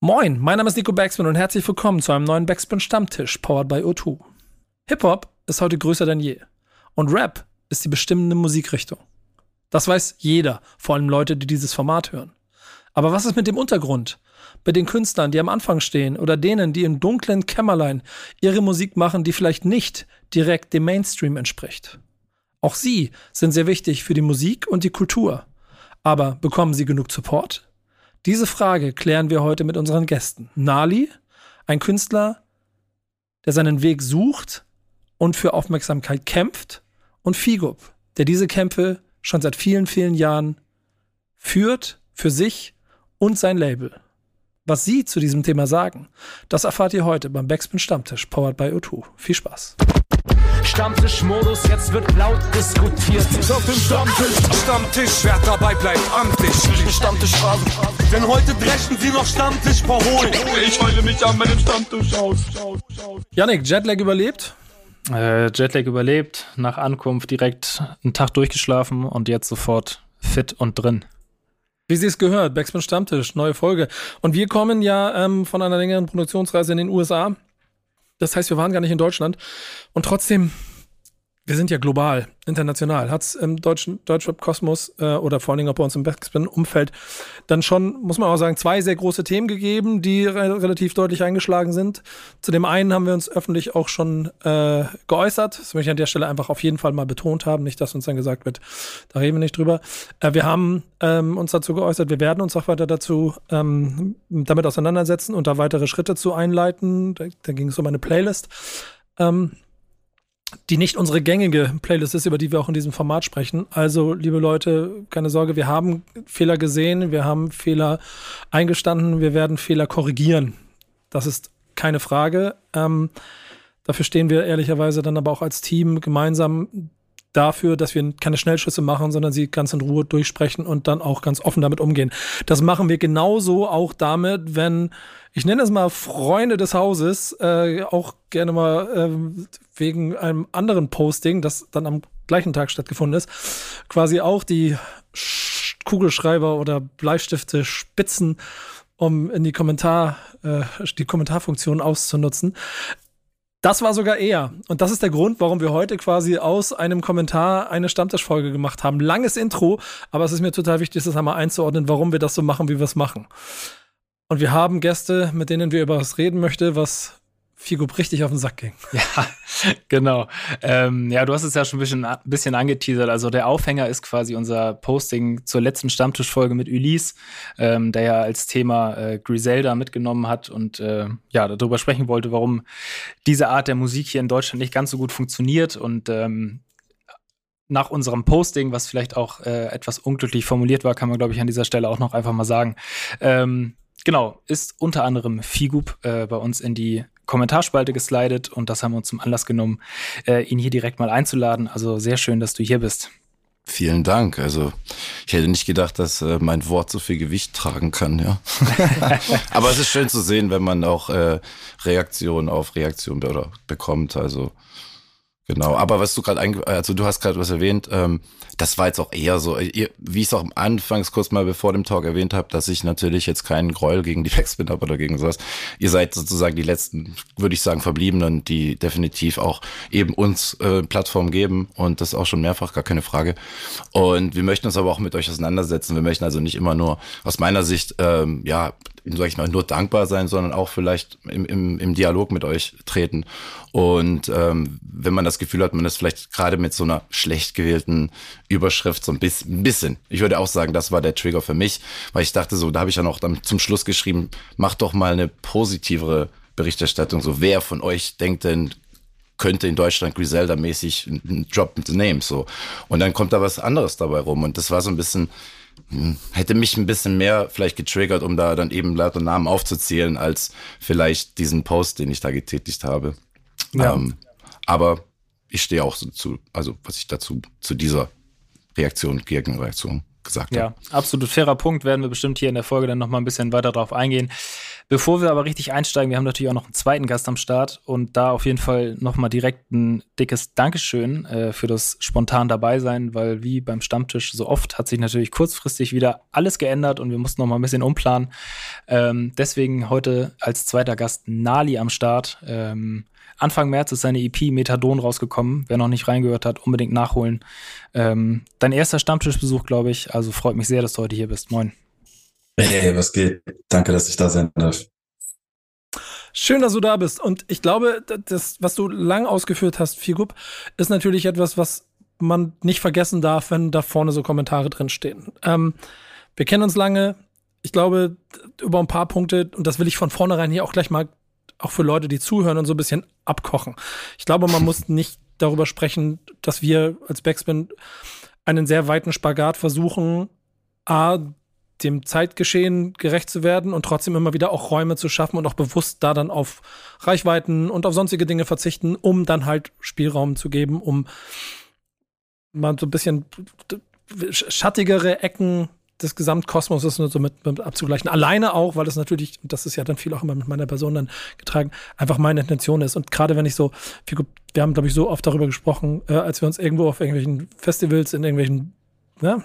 Moin, mein Name ist Nico Backspin und herzlich willkommen zu einem neuen Backspin Stammtisch, powered by O2. Hip-Hop ist heute größer denn je. Und Rap ist die bestimmende Musikrichtung. Das weiß jeder, vor allem Leute, die dieses Format hören. Aber was ist mit dem Untergrund? Bei den Künstlern, die am Anfang stehen oder denen, die im dunklen Kämmerlein ihre Musik machen, die vielleicht nicht direkt dem Mainstream entspricht. Auch sie sind sehr wichtig für die Musik und die Kultur. Aber bekommen sie genug Support? Diese Frage klären wir heute mit unseren Gästen. Nali, ein Künstler, der seinen Weg sucht und für Aufmerksamkeit kämpft, und Figup, der diese Kämpfe schon seit vielen, vielen Jahren führt für sich und sein Label. Was Sie zu diesem Thema sagen, das erfahrt ihr heute beim Backspin Stammtisch, powered by O2. Viel Spaß. Stammtischmodus, jetzt wird laut diskutiert. Auf dem Stammtisch, Stammtisch, wer dabei bleibt, am Tisch. Stammtischphase. Denn heute brechen sie noch Stammtisch verholen. Ich heule mich an meinem Stammtisch aus. Yannick, Jetlag überlebt? Äh, Jetlag überlebt, nach Ankunft direkt einen Tag durchgeschlafen und jetzt sofort fit und drin. Wie Sie es gehört, Backspin Stammtisch, neue Folge. Und wir kommen ja ähm, von einer längeren Produktionsreise in den USA. Das heißt, wir waren gar nicht in Deutschland. Und trotzdem wir sind ja global, international. Hat es im deutschen Deutschrap-Kosmos äh, oder vor allen Dingen auch bei uns im Backspin-Umfeld dann schon, muss man auch sagen, zwei sehr große Themen gegeben, die re relativ deutlich eingeschlagen sind. Zu dem einen haben wir uns öffentlich auch schon äh, geäußert. Das möchte ich an der Stelle einfach auf jeden Fall mal betont haben. Nicht, dass uns dann gesagt wird, da reden wir nicht drüber. Äh, wir haben ähm, uns dazu geäußert, wir werden uns auch weiter dazu ähm, damit auseinandersetzen und da weitere Schritte zu einleiten. Da, da ging es um eine Playlist. Ähm, die nicht unsere gängige Playlist ist, über die wir auch in diesem Format sprechen. Also, liebe Leute, keine Sorge, wir haben Fehler gesehen, wir haben Fehler eingestanden, wir werden Fehler korrigieren. Das ist keine Frage. Ähm, dafür stehen wir ehrlicherweise dann aber auch als Team gemeinsam dafür, dass wir keine Schnellschüsse machen, sondern sie ganz in Ruhe durchsprechen und dann auch ganz offen damit umgehen. Das machen wir genauso auch damit, wenn, ich nenne es mal Freunde des Hauses, äh, auch gerne mal äh, wegen einem anderen Posting, das dann am gleichen Tag stattgefunden ist, quasi auch die Kugelschreiber oder Bleistifte spitzen, um in die Kommentar, äh, die Kommentarfunktion auszunutzen. Das war sogar eher. Und das ist der Grund, warum wir heute quasi aus einem Kommentar eine Stammtischfolge gemacht haben. Langes Intro, aber es ist mir total wichtig, das einmal einzuordnen, warum wir das so machen, wie wir es machen. Und wir haben Gäste, mit denen wir über was reden möchten, was Figup richtig auf den Sack ging. Ja, genau. Ähm, ja, du hast es ja schon ein bisschen, bisschen angeteasert. Also der Aufhänger ist quasi unser Posting zur letzten Stammtischfolge mit Ulysse, ähm, der ja als Thema äh, Griselda mitgenommen hat und äh, ja, darüber sprechen wollte, warum diese Art der Musik hier in Deutschland nicht ganz so gut funktioniert und ähm, nach unserem Posting, was vielleicht auch äh, etwas unglücklich formuliert war, kann man, glaube ich, an dieser Stelle auch noch einfach mal sagen. Ähm, genau, ist unter anderem Figup äh, bei uns in die Kommentarspalte geslidet und das haben wir uns zum Anlass genommen, äh, ihn hier direkt mal einzuladen. Also sehr schön, dass du hier bist. Vielen Dank. Also ich hätte nicht gedacht, dass äh, mein Wort so viel Gewicht tragen kann, ja. Aber es ist schön zu sehen, wenn man auch äh, Reaktion auf Reaktion be bekommt. Also genau. Aber was du gerade, also du hast gerade was erwähnt. Ähm, das war jetzt auch eher so, wie ich es auch am Anfangs kurz mal bevor dem Talk erwähnt habe, dass ich natürlich jetzt keinen Gräuel gegen die Backspin habe oder gegen sowas. Ihr seid sozusagen die letzten, würde ich sagen, Verbliebenen, die definitiv auch eben uns äh, Plattform geben und das auch schon mehrfach, gar keine Frage. Und wir möchten uns aber auch mit euch auseinandersetzen. Wir möchten also nicht immer nur aus meiner Sicht, ähm, ja, sag ich mal, nur dankbar sein, sondern auch vielleicht im, im, im Dialog mit euch treten. Und ähm, wenn man das Gefühl hat, man ist vielleicht gerade mit so einer schlecht gewählten Überschrift so ein bisschen, ein bisschen, ich würde auch sagen, das war der Trigger für mich, weil ich dachte so, da habe ich ja noch zum Schluss geschrieben, macht doch mal eine positivere Berichterstattung. So, wer von euch denkt denn, könnte in Deutschland Griselda-mäßig einen Drop mit the Name so. Und dann kommt da was anderes dabei rum. Und das war so ein bisschen, hätte mich ein bisschen mehr vielleicht getriggert, um da dann eben lauter Namen aufzuzählen, als vielleicht diesen Post, den ich da getätigt habe. Ja. Ähm, aber ich stehe auch so zu, also was ich dazu zu dieser Reaktion, Gegenreaktion gesagt ja, habe. Ja, absolut fairer Punkt, werden wir bestimmt hier in der Folge dann nochmal ein bisschen weiter drauf eingehen. Bevor wir aber richtig einsteigen, wir haben natürlich auch noch einen zweiten Gast am Start und da auf jeden Fall nochmal direkt ein dickes Dankeschön äh, für das spontan dabei sein, weil wie beim Stammtisch so oft hat sich natürlich kurzfristig wieder alles geändert und wir mussten nochmal ein bisschen umplanen. Ähm, deswegen heute als zweiter Gast Nali am Start. Ähm, Anfang März ist seine EP Methadon rausgekommen. Wer noch nicht reingehört hat, unbedingt nachholen. Ähm, dein erster Stammtischbesuch, glaube ich. Also freut mich sehr, dass du heute hier bist. Moin. Hey, was geht? Danke, dass ich da sein darf. Schön, dass du da bist. Und ich glaube, das, was du lang ausgeführt hast, Figup, ist natürlich etwas, was man nicht vergessen darf, wenn da vorne so Kommentare drin stehen. Ähm, wir kennen uns lange. Ich glaube, über ein paar Punkte, und das will ich von vornherein hier auch gleich mal, auch für Leute, die zuhören und so ein bisschen abkochen. Ich glaube, man muss nicht darüber sprechen, dass wir als Backspin einen sehr weiten Spagat versuchen, A, dem Zeitgeschehen gerecht zu werden und trotzdem immer wieder auch Räume zu schaffen und auch bewusst da dann auf Reichweiten und auf sonstige Dinge verzichten, um dann halt Spielraum zu geben, um mal so ein bisschen schattigere Ecken des Gesamtkosmoses so mit, mit abzugleichen. Alleine auch, weil das natürlich, das ist ja dann viel auch immer mit meiner Person dann getragen, einfach meine Intention ist. Und gerade wenn ich so, wir haben, glaube ich, so oft darüber gesprochen, äh, als wir uns irgendwo auf irgendwelchen Festivals in irgendwelchen ja,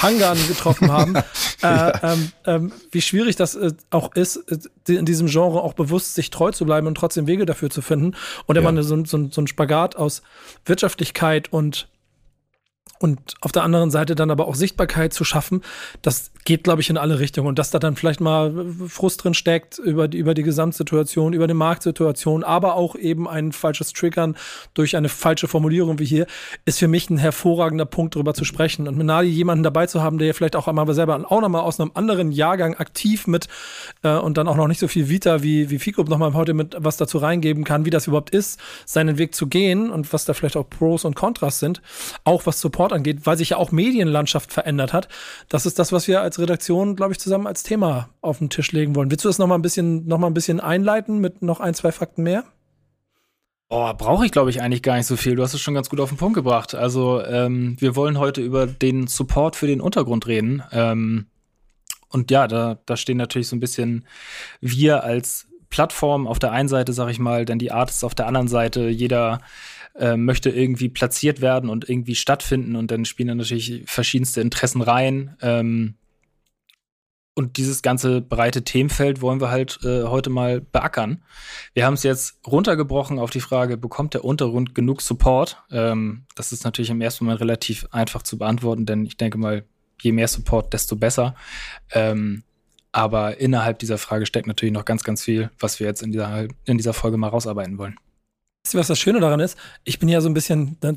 Hangaren getroffen haben, äh, ähm, ähm, wie schwierig das äh, auch ist, äh, in diesem Genre auch bewusst sich treu zu bleiben und trotzdem Wege dafür zu finden. Und immer ja. so, so, so ein Spagat aus Wirtschaftlichkeit und und auf der anderen Seite dann aber auch Sichtbarkeit zu schaffen, das geht, glaube ich, in alle Richtungen. Und dass da dann vielleicht mal Frust drin steckt über die, über die Gesamtsituation, über die Marktsituation, aber auch eben ein falsches Triggern durch eine falsche Formulierung wie hier, ist für mich ein hervorragender Punkt, darüber zu sprechen. Und mit Nadi jemanden dabei zu haben, der ja vielleicht auch einmal selber auch nochmal aus einem anderen Jahrgang aktiv mit äh, und dann auch noch nicht so viel Vita wie, wie Fico nochmal heute mit was dazu reingeben kann, wie das überhaupt ist, seinen Weg zu gehen und was da vielleicht auch Pros und Kontras sind, auch was Support angeht, weil sich ja auch Medienlandschaft verändert hat. Das ist das, was wir als Redaktion, glaube ich, zusammen als Thema auf den Tisch legen wollen. Willst du das noch mal ein bisschen, noch mal ein bisschen einleiten mit noch ein, zwei Fakten mehr? Oh, brauche ich, glaube ich, eigentlich gar nicht so viel. Du hast es schon ganz gut auf den Punkt gebracht. Also, ähm, wir wollen heute über den Support für den Untergrund reden. Ähm, und ja, da, da stehen natürlich so ein bisschen wir als Plattform auf der einen Seite, sag ich mal, dann die Artists auf der anderen Seite. Jeder äh, möchte irgendwie platziert werden und irgendwie stattfinden und dann spielen dann natürlich verschiedenste Interessen rein. Ähm, und dieses ganze breite Themenfeld wollen wir halt äh, heute mal beackern. Wir haben es jetzt runtergebrochen auf die Frage, bekommt der Untergrund genug Support? Ähm, das ist natürlich im ersten Moment relativ einfach zu beantworten, denn ich denke mal, je mehr Support, desto besser. Ähm, aber innerhalb dieser Frage steckt natürlich noch ganz, ganz viel, was wir jetzt in dieser, in dieser Folge mal rausarbeiten wollen. Weißt du, was das Schöne daran ist? Ich bin ja so ein bisschen der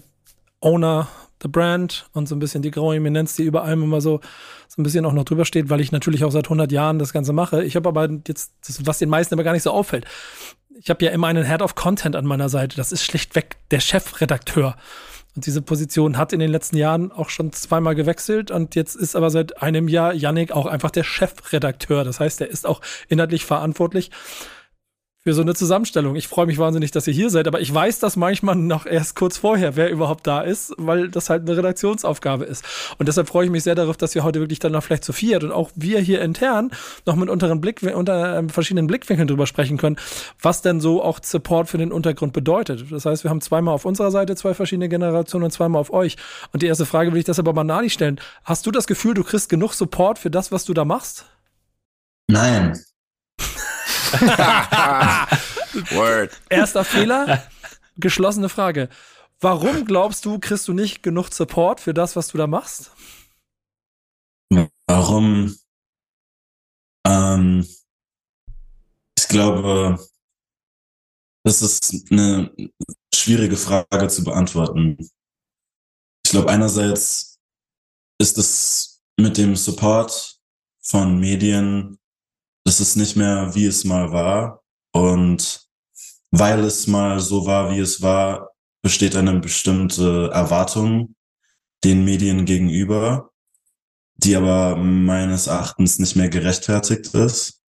Owner the Brand und so ein bisschen die graue Eminenz, die über allem immer so, so ein bisschen auch noch drüber steht, weil ich natürlich auch seit 100 Jahren das Ganze mache. Ich habe aber jetzt, das, was den meisten aber gar nicht so auffällt, ich habe ja immer einen Head of Content an meiner Seite. Das ist schlichtweg der Chefredakteur. Und diese Position hat in den letzten Jahren auch schon zweimal gewechselt und jetzt ist aber seit einem Jahr Yannick auch einfach der Chefredakteur. Das heißt, er ist auch inhaltlich verantwortlich für so eine Zusammenstellung. Ich freue mich wahnsinnig, dass ihr hier seid, aber ich weiß das manchmal noch erst kurz vorher, wer überhaupt da ist, weil das halt eine Redaktionsaufgabe ist. Und deshalb freue ich mich sehr darauf, dass wir heute wirklich dann noch vielleicht zu viert und auch wir hier intern noch mit unteren Blick, unter äh, verschiedenen Blickwinkeln drüber sprechen können, was denn so auch Support für den Untergrund bedeutet. Das heißt, wir haben zweimal auf unserer Seite zwei verschiedene Generationen und zweimal auf euch. Und die erste Frage will ich deshalb aber Nali stellen. Hast du das Gefühl, du kriegst genug Support für das, was du da machst? Nein. Word. Erster Fehler, geschlossene Frage. Warum glaubst du, kriegst du nicht genug Support für das, was du da machst? Warum? Ähm, ich glaube, das ist eine schwierige Frage zu beantworten. Ich glaube, einerseits ist es mit dem Support von Medien es ist nicht mehr, wie es mal war. Und weil es mal so war, wie es war, besteht eine bestimmte Erwartung den Medien gegenüber, die aber meines Erachtens nicht mehr gerechtfertigt ist.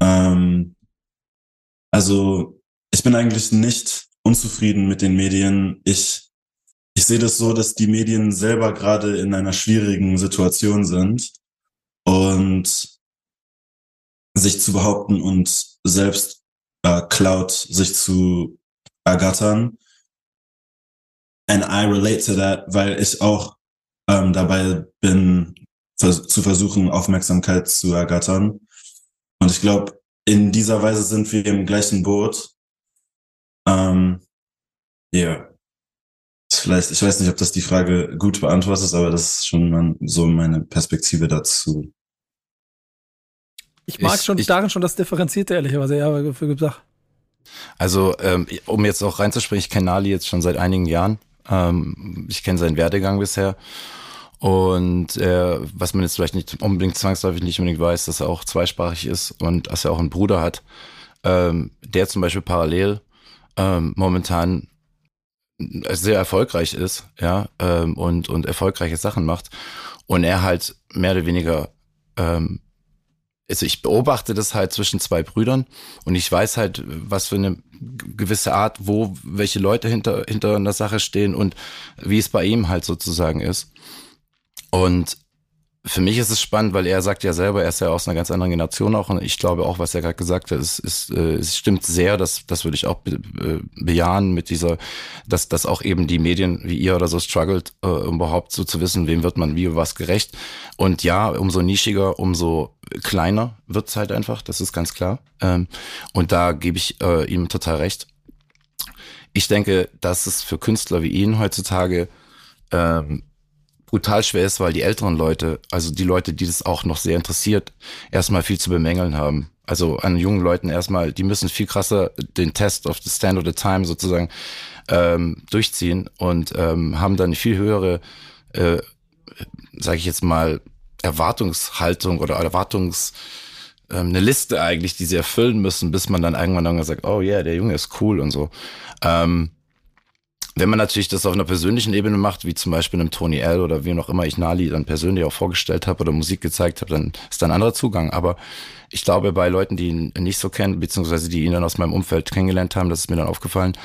Ähm, also ich bin eigentlich nicht unzufrieden mit den Medien. Ich, ich sehe das so, dass die Medien selber gerade in einer schwierigen Situation sind und sich zu behaupten und selbst äh, Cloud sich zu ergattern. And I relate to that, weil ich auch ähm, dabei bin, vers zu versuchen, Aufmerksamkeit zu ergattern. Und ich glaube, in dieser Weise sind wir im gleichen Boot. Ähm. Yeah. Vielleicht, ich weiß nicht, ob das die Frage gut beantwortet, aber das ist schon mal so meine Perspektive dazu. Ich mag ich, schon ich, darin schon das Differenzierte, ehrlicherweise, ja, für gesagt. Also, ähm, um jetzt auch reinzuspringen, ich kenne Nali jetzt schon seit einigen Jahren. Ähm, ich kenne seinen Werdegang bisher. Und äh, was man jetzt vielleicht nicht unbedingt zwangsläufig nicht unbedingt weiß, dass er auch zweisprachig ist und dass er auch einen Bruder hat, ähm, der zum Beispiel parallel ähm, momentan sehr erfolgreich ist, ja, ähm, und, und erfolgreiche Sachen macht. Und er halt mehr oder weniger ähm, also ich beobachte das halt zwischen zwei Brüdern und ich weiß halt, was für eine gewisse Art, wo welche Leute hinter, hinter einer Sache stehen und wie es bei ihm halt sozusagen ist. Und für mich ist es spannend, weil er sagt ja selber, er ist ja aus einer ganz anderen Generation auch und ich glaube auch, was er gerade gesagt hat, ist, ist, äh, es stimmt sehr, das, das würde ich auch be, äh, bejahen mit dieser, dass, dass auch eben die Medien wie ihr oder so struggelt, äh, überhaupt so zu wissen, wem wird man wie was gerecht. Und ja, umso nischiger, umso kleiner wird's halt einfach, das ist ganz klar. Ähm, und da gebe ich äh, ihm total recht. Ich denke, dass es für Künstler wie ihn heutzutage ähm, brutal schwer ist, weil die älteren Leute, also die Leute, die das auch noch sehr interessiert, erstmal viel zu bemängeln haben. Also an jungen Leuten erstmal, die müssen viel krasser den Test of the Stand of the Time sozusagen ähm, durchziehen und ähm, haben dann viel höhere, äh, sage ich jetzt mal, Erwartungshaltung oder Erwartungs ähm, eine Liste eigentlich, die sie erfüllen müssen, bis man dann irgendwann dann sagt, oh yeah, der Junge ist cool und so. Ähm, wenn man natürlich das auf einer persönlichen Ebene macht, wie zum Beispiel einem Tony L oder wie noch immer ich Nali dann persönlich auch vorgestellt habe oder Musik gezeigt habe, dann ist da ein anderer Zugang. Aber ich glaube, bei Leuten, die ihn nicht so kennen, beziehungsweise die ihn dann aus meinem Umfeld kennengelernt haben, das ist mir dann aufgefallen,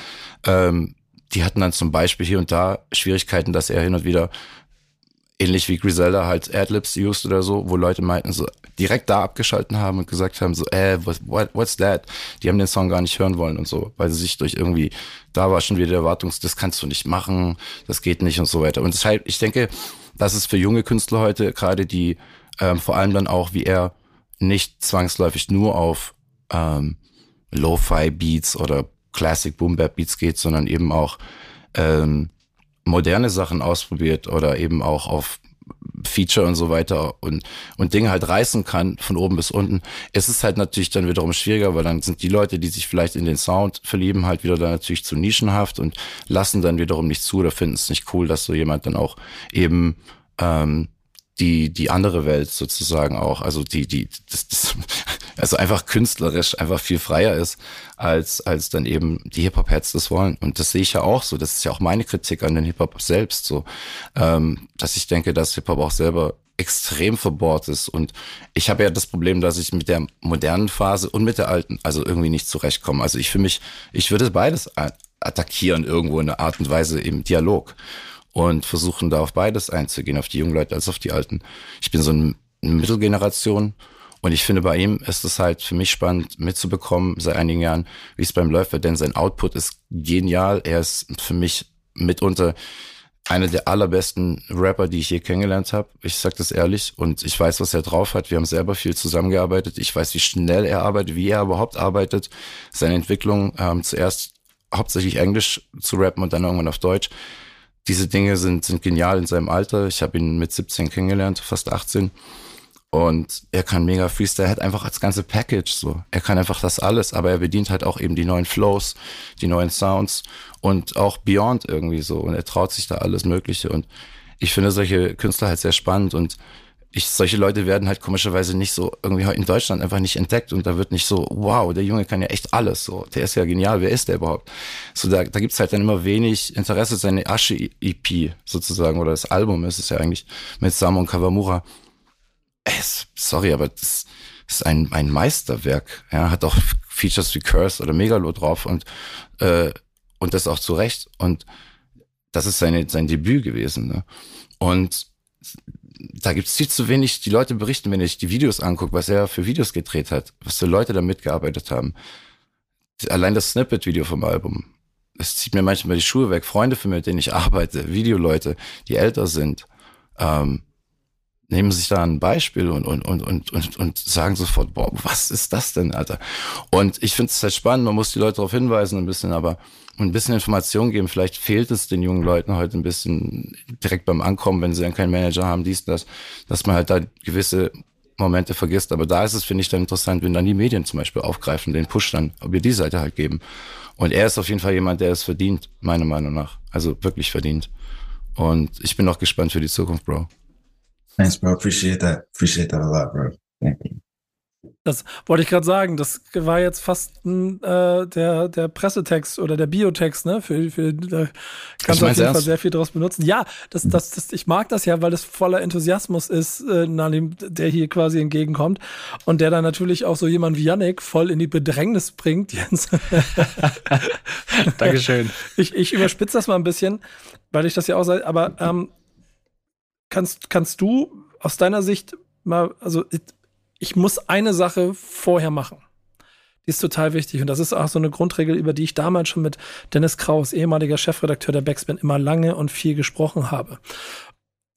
ähm, die hatten dann zum Beispiel hier und da Schwierigkeiten, dass er hin und wieder ähnlich wie Griselda halt Adlibs used oder so, wo Leute meinten so direkt da abgeschalten haben und gesagt haben so, äh, what, what's that? Die haben den Song gar nicht hören wollen und so, weil sie sich durch irgendwie, da war schon wieder der Erwartungs, das kannst du nicht machen, das geht nicht und so weiter. Und deshalb, ich denke, das ist für junge Künstler heute, gerade die ähm, vor allem dann auch, wie er, nicht zwangsläufig nur auf ähm, Lo-Fi-Beats oder Classic Boom-Bap-Beats geht, sondern eben auch ähm, moderne Sachen ausprobiert oder eben auch auf Feature und so weiter und, und Dinge halt reißen kann von oben bis unten. Es ist halt natürlich dann wiederum schwieriger, weil dann sind die Leute, die sich vielleicht in den Sound verlieben, halt wieder dann natürlich zu nischenhaft und lassen dann wiederum nicht zu oder finden es nicht cool, dass so jemand dann auch eben ähm, die, die andere Welt sozusagen auch, also die, die, das, das, also einfach künstlerisch einfach viel freier ist, als, als dann eben die Hip-Hop-Heads das wollen. Und das sehe ich ja auch so. Das ist ja auch meine Kritik an den Hip-Hop selbst so, ähm, dass ich denke, dass Hip-Hop auch selber extrem verbohrt ist. Und ich habe ja das Problem, dass ich mit der modernen Phase und mit der alten also irgendwie nicht zurechtkomme. Also ich für mich, ich würde beides attackieren irgendwo in einer Art und Weise im Dialog und versuchen da auf beides einzugehen, auf die jungen Leute als auf die Alten. Ich bin so eine Mittelgeneration und ich finde bei ihm ist es halt für mich spannend mitzubekommen seit einigen Jahren, wie es beim Läufer, denn sein Output ist genial. Er ist für mich mitunter einer der allerbesten Rapper, die ich je kennengelernt habe. Ich sag das ehrlich und ich weiß, was er drauf hat. Wir haben selber viel zusammengearbeitet. Ich weiß, wie schnell er arbeitet, wie er überhaupt arbeitet. Seine Entwicklung ähm, zuerst hauptsächlich Englisch zu rappen und dann irgendwann auf Deutsch diese Dinge sind, sind genial in seinem Alter. Ich habe ihn mit 17 kennengelernt, fast 18. Und er kann mega Freestyle, er hat einfach das ganze Package so. Er kann einfach das alles, aber er bedient halt auch eben die neuen Flows, die neuen Sounds und auch Beyond irgendwie so. Und er traut sich da alles Mögliche. Und ich finde solche Künstler halt sehr spannend und ich, solche Leute werden halt komischerweise nicht so irgendwie in Deutschland einfach nicht entdeckt und da wird nicht so, wow, der Junge kann ja echt alles, so, der ist ja genial, wer ist der überhaupt? So, da, da gibt's halt dann immer wenig Interesse, seine Asche-EP sozusagen, oder das Album ist es ja eigentlich, mit Samon Kawamura. Sorry, aber das ist ein, ein Meisterwerk, ja, hat auch Features wie Curse oder Megalo drauf und, äh, und das auch zu Recht und das ist seine, sein Debüt gewesen, ne? Und da gibt's viel zu wenig, die Leute berichten, wenn ich die Videos angucke, was er für Videos gedreht hat, was für Leute da mitgearbeitet haben. Allein das Snippet-Video vom Album. Es zieht mir manchmal die Schuhe weg. Freunde für mich, mit denen ich arbeite, Videoleute, die älter sind, ähm, nehmen sich da ein Beispiel und, und, und, und, und, und sagen sofort, boah, was ist das denn, Alter? Und ich finde es halt spannend, man muss die Leute darauf hinweisen ein bisschen, aber ein bisschen Information geben. Vielleicht fehlt es den jungen Leuten heute ein bisschen direkt beim Ankommen, wenn sie dann keinen Manager haben, dies, das, dass man halt da gewisse Momente vergisst. Aber da ist es, finde ich, dann interessant, wenn dann die Medien zum Beispiel aufgreifen, den Push dann, ob wir die Seite halt geben. Und er ist auf jeden Fall jemand, der es verdient, meiner Meinung nach. Also wirklich verdient. Und ich bin auch gespannt für die Zukunft, Bro. Thanks, bro. Appreciate that. Appreciate that a lot, bro. Thank you. Das wollte ich gerade sagen. Das war jetzt fast ein, äh, der, der Pressetext oder der Biotext, ne? Für, für, da kannst du auf jeden Fall sehr viel draus benutzen. Ja, das, das, das, ich mag das ja, weil das voller Enthusiasmus ist, äh, Nalim, der hier quasi entgegenkommt. Und der dann natürlich auch so jemand wie Yannick voll in die Bedrängnis bringt, Jens. Dankeschön. Ich, ich überspitze das mal ein bisschen, weil ich das ja auch sage, aber ähm, kannst, kannst du aus deiner Sicht mal, also ich muss eine Sache vorher machen. Die ist total wichtig. Und das ist auch so eine Grundregel, über die ich damals schon mit Dennis Kraus, ehemaliger Chefredakteur der Backspin, immer lange und viel gesprochen habe.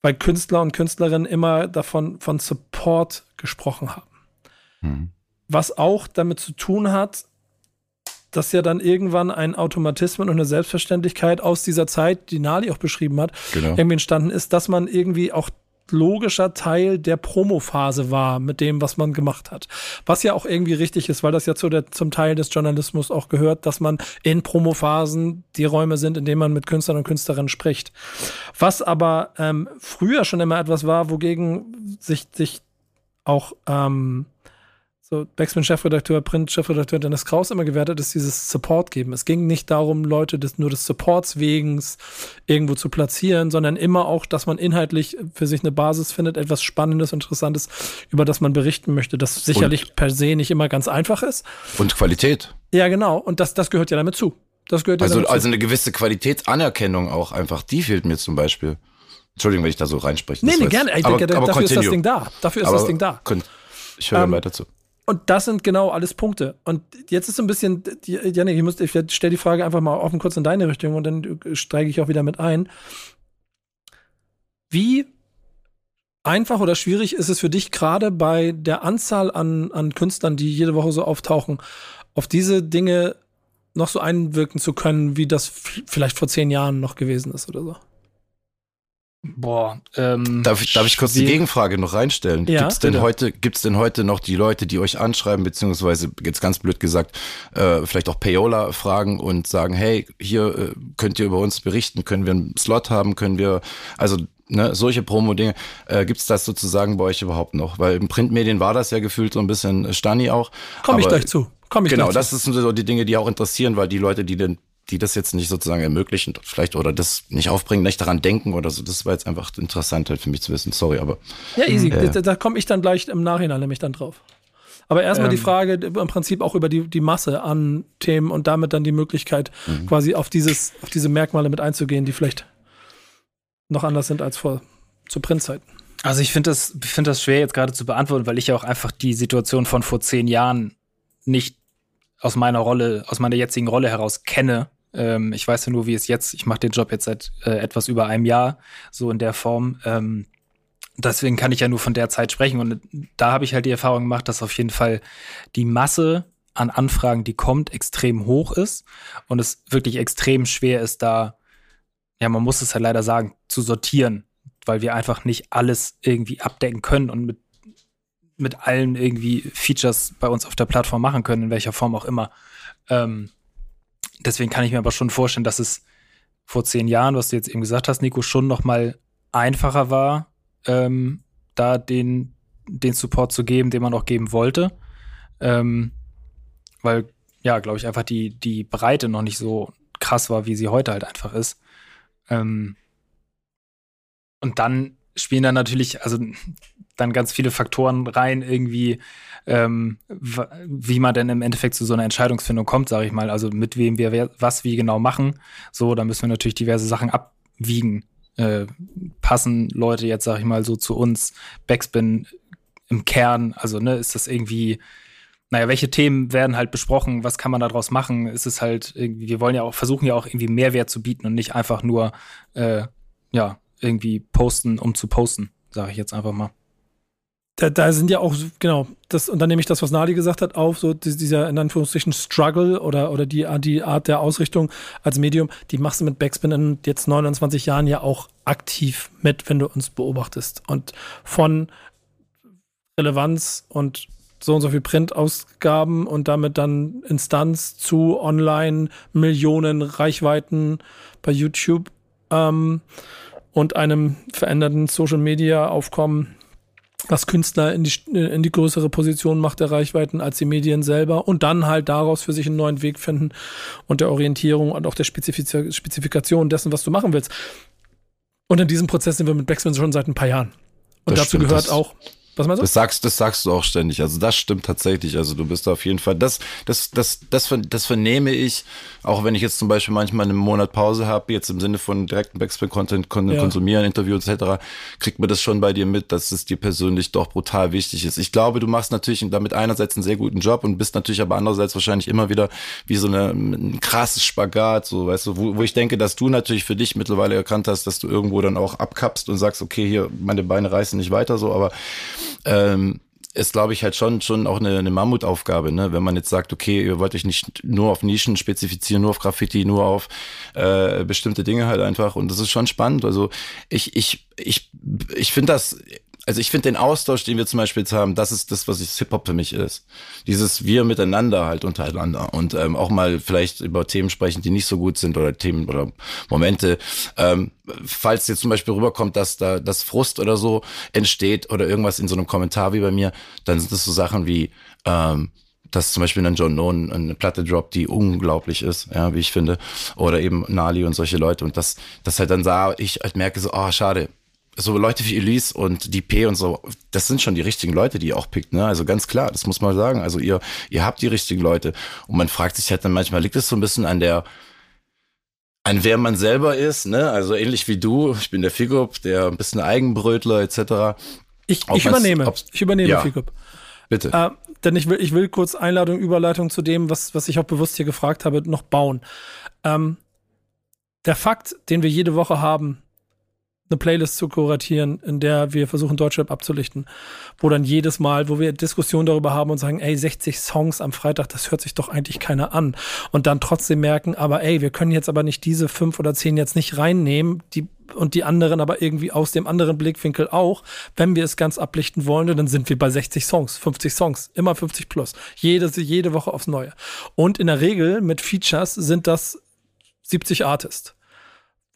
Weil Künstler und Künstlerinnen immer davon von Support gesprochen haben. Hm. Was auch damit zu tun hat, dass ja dann irgendwann ein Automatismus und eine Selbstverständlichkeit aus dieser Zeit, die Nali auch beschrieben hat, genau. irgendwie entstanden ist, dass man irgendwie auch logischer Teil der Promophase war mit dem, was man gemacht hat. Was ja auch irgendwie richtig ist, weil das ja zu der, zum Teil des Journalismus auch gehört, dass man in Promophasen die Räume sind, in denen man mit Künstlern und Künstlerinnen spricht. Was aber ähm, früher schon immer etwas war, wogegen sich, sich auch ähm, so Backspin-Chefredakteur, Print-Chefredakteur Dennis Kraus immer gewertet, ist dieses Support geben. Es ging nicht darum, Leute des, nur des Supports wegen irgendwo zu platzieren, sondern immer auch, dass man inhaltlich für sich eine Basis findet, etwas Spannendes, Interessantes, über das man berichten möchte, das sicherlich und, per se nicht immer ganz einfach ist. Und Qualität. Ja, genau. Und das, das gehört ja damit zu. Das gehört also, ja damit also zu. eine gewisse Qualitätsanerkennung auch einfach, die fehlt mir zum Beispiel. Entschuldigung, wenn ich da so reinspreche. Nee, nee, gerne. Ich aber, denke, aber dafür continue. ist das Ding da. Dafür ist aber das Ding da. Ich höre um, weiter zu. Und das sind genau alles Punkte. Und jetzt ist so ein bisschen, Janik, ich, ich stelle die Frage einfach mal offen kurz in deine Richtung und dann steige ich auch wieder mit ein. Wie einfach oder schwierig ist es für dich gerade bei der Anzahl an, an Künstlern, die jede Woche so auftauchen, auf diese Dinge noch so einwirken zu können, wie das vielleicht vor zehn Jahren noch gewesen ist oder so? Boah, ähm, darf, ich, darf ich kurz die Gegenfrage noch reinstellen? Ja, gibt's denn bitte. heute, gibt's denn heute noch die Leute, die euch anschreiben, beziehungsweise jetzt ganz blöd gesagt, äh, vielleicht auch Payola fragen und sagen, hey, hier äh, könnt ihr über uns berichten, können wir einen Slot haben, können wir, also ne, solche Promo-Dinge, äh, gibt's das sozusagen bei euch überhaupt noch? Weil im Printmedien war das ja gefühlt so ein bisschen Stani auch. Komme ich gleich zu. Komm ich genau, das sind so die Dinge, die auch interessieren, weil die Leute, die den die das jetzt nicht sozusagen ermöglichen, vielleicht oder das nicht aufbringen, nicht daran denken oder so. Das war jetzt einfach interessant halt für mich zu wissen. Sorry, aber. Ja, easy. Äh, da, da komme ich dann gleich im Nachhinein nämlich dann drauf. Aber erstmal ähm, die Frage im Prinzip auch über die, die Masse an Themen und damit dann die Möglichkeit, mhm. quasi auf dieses, auf diese Merkmale mit einzugehen, die vielleicht noch anders sind als vor zu Printzeiten. Also ich finde das, finde das schwer jetzt gerade zu beantworten, weil ich ja auch einfach die Situation von vor zehn Jahren nicht aus meiner Rolle, aus meiner jetzigen Rolle heraus kenne. Ähm, ich weiß ja nur, wie es jetzt, ich mache den Job jetzt seit äh, etwas über einem Jahr, so in der Form. Ähm, deswegen kann ich ja nur von der Zeit sprechen. Und da habe ich halt die Erfahrung gemacht, dass auf jeden Fall die Masse an Anfragen, die kommt, extrem hoch ist und es wirklich extrem schwer ist, da, ja, man muss es halt leider sagen, zu sortieren, weil wir einfach nicht alles irgendwie abdecken können und mit, mit allen irgendwie Features bei uns auf der Plattform machen können, in welcher Form auch immer. Ähm, deswegen kann ich mir aber schon vorstellen, dass es vor zehn Jahren, was du jetzt eben gesagt hast, Nico, schon noch mal einfacher war, ähm, da den, den Support zu geben, den man auch geben wollte. Ähm, weil, ja, glaube ich, einfach die, die Breite noch nicht so krass war, wie sie heute halt einfach ist. Ähm, und dann spielen da natürlich, also dann ganz viele Faktoren rein, irgendwie, ähm, wie man denn im Endeffekt zu so einer Entscheidungsfindung kommt, sage ich mal. Also mit wem wir was wie genau machen. So, da müssen wir natürlich diverse Sachen abwiegen. äh, passen Leute jetzt, sag ich mal, so zu uns, Backspin im Kern, also ne, ist das irgendwie, naja, welche Themen werden halt besprochen, was kann man daraus machen? Ist es halt wir wollen ja auch, versuchen ja auch irgendwie Mehrwert zu bieten und nicht einfach nur, äh, ja, irgendwie posten, um zu posten, sage ich jetzt einfach mal. Da, da, sind ja auch, genau, das, und dann nehme ich das, was Nadi gesagt hat, auf, so dieser in Anführungsstrichen Struggle oder, oder die, die Art der Ausrichtung als Medium, die machst du mit Backspin in jetzt 29 Jahren ja auch aktiv mit, wenn du uns beobachtest. Und von Relevanz und so und so viel Printausgaben und damit dann Instanz zu online Millionen Reichweiten bei YouTube ähm, und einem veränderten Social Media Aufkommen, was Künstler in die, in die größere Position macht der Reichweiten als die Medien selber und dann halt daraus für sich einen neuen Weg finden und der Orientierung und auch der Spezifik Spezifikation dessen, was du machen willst. Und in diesem Prozess sind wir mit Backspin schon seit ein paar Jahren. Und das dazu stimmt, gehört auch was meinst du? Das sagst, das sagst du auch ständig. Also das stimmt tatsächlich. Also du bist auf jeden Fall. Das, das, das, das, das vernehme ich, auch wenn ich jetzt zum Beispiel manchmal einen Monat Pause habe, jetzt im Sinne von direkten Backspin-Content ja. konsumieren, Interviews etc., kriegt man das schon bei dir mit, dass es dir persönlich doch brutal wichtig ist. Ich glaube, du machst natürlich damit einerseits einen sehr guten Job und bist natürlich aber andererseits wahrscheinlich immer wieder wie so eine, ein krasses Spagat, so weißt du, wo, wo ich denke, dass du natürlich für dich mittlerweile erkannt hast, dass du irgendwo dann auch abkappst und sagst, okay, hier meine Beine reißen nicht weiter, so, aber ähm, ist, glaube ich, halt schon, schon auch eine, eine Mammutaufgabe, ne? Wenn man jetzt sagt, okay, ihr wollt euch nicht nur auf Nischen spezifizieren, nur auf Graffiti, nur auf äh, bestimmte Dinge halt einfach. Und das ist schon spannend. Also ich, ich, ich, ich finde das also ich finde den Austausch, den wir zum Beispiel jetzt haben, das ist das, was Hip-Hop für mich ist. Dieses Wir miteinander halt untereinander und ähm, auch mal vielleicht über Themen sprechen, die nicht so gut sind oder Themen oder Momente. Ähm, falls jetzt zum Beispiel rüberkommt, dass da das Frust oder so entsteht oder irgendwas in so einem Kommentar wie bei mir, dann sind das so Sachen wie ähm, dass zum Beispiel dann John Nolan eine Platte droppt, die unglaublich ist, ja, wie ich finde, oder eben Nali und solche Leute und das, das halt dann sah, ich halt merke so, oh, schade, so Leute wie Elise und die P und so, das sind schon die richtigen Leute, die ihr auch pickt, ne? Also ganz klar, das muss man sagen. Also ihr, ihr habt die richtigen Leute. Und man fragt sich halt dann manchmal, liegt es so ein bisschen an der, an wer man selber ist, ne? Also ähnlich wie du, ich bin der Figup, der ein bisschen Eigenbrötler etc. Ich, ich übernehme, ich übernehme ja, Figup. Bitte. Äh, denn ich will, ich will kurz Einladung, Überleitung zu dem, was, was ich auch bewusst hier gefragt habe, noch bauen. Ähm, der Fakt, den wir jede Woche haben, eine Playlist zu kuratieren, in der wir versuchen, Deutschrap abzulichten, wo dann jedes Mal, wo wir Diskussionen darüber haben und sagen, ey, 60 Songs am Freitag, das hört sich doch eigentlich keiner an. Und dann trotzdem merken, aber ey, wir können jetzt aber nicht diese fünf oder zehn jetzt nicht reinnehmen, die und die anderen aber irgendwie aus dem anderen Blickwinkel auch. Wenn wir es ganz ablichten wollen, dann sind wir bei 60 Songs, 50 Songs, immer 50 plus. Jede, jede Woche aufs Neue. Und in der Regel mit Features sind das 70 Artists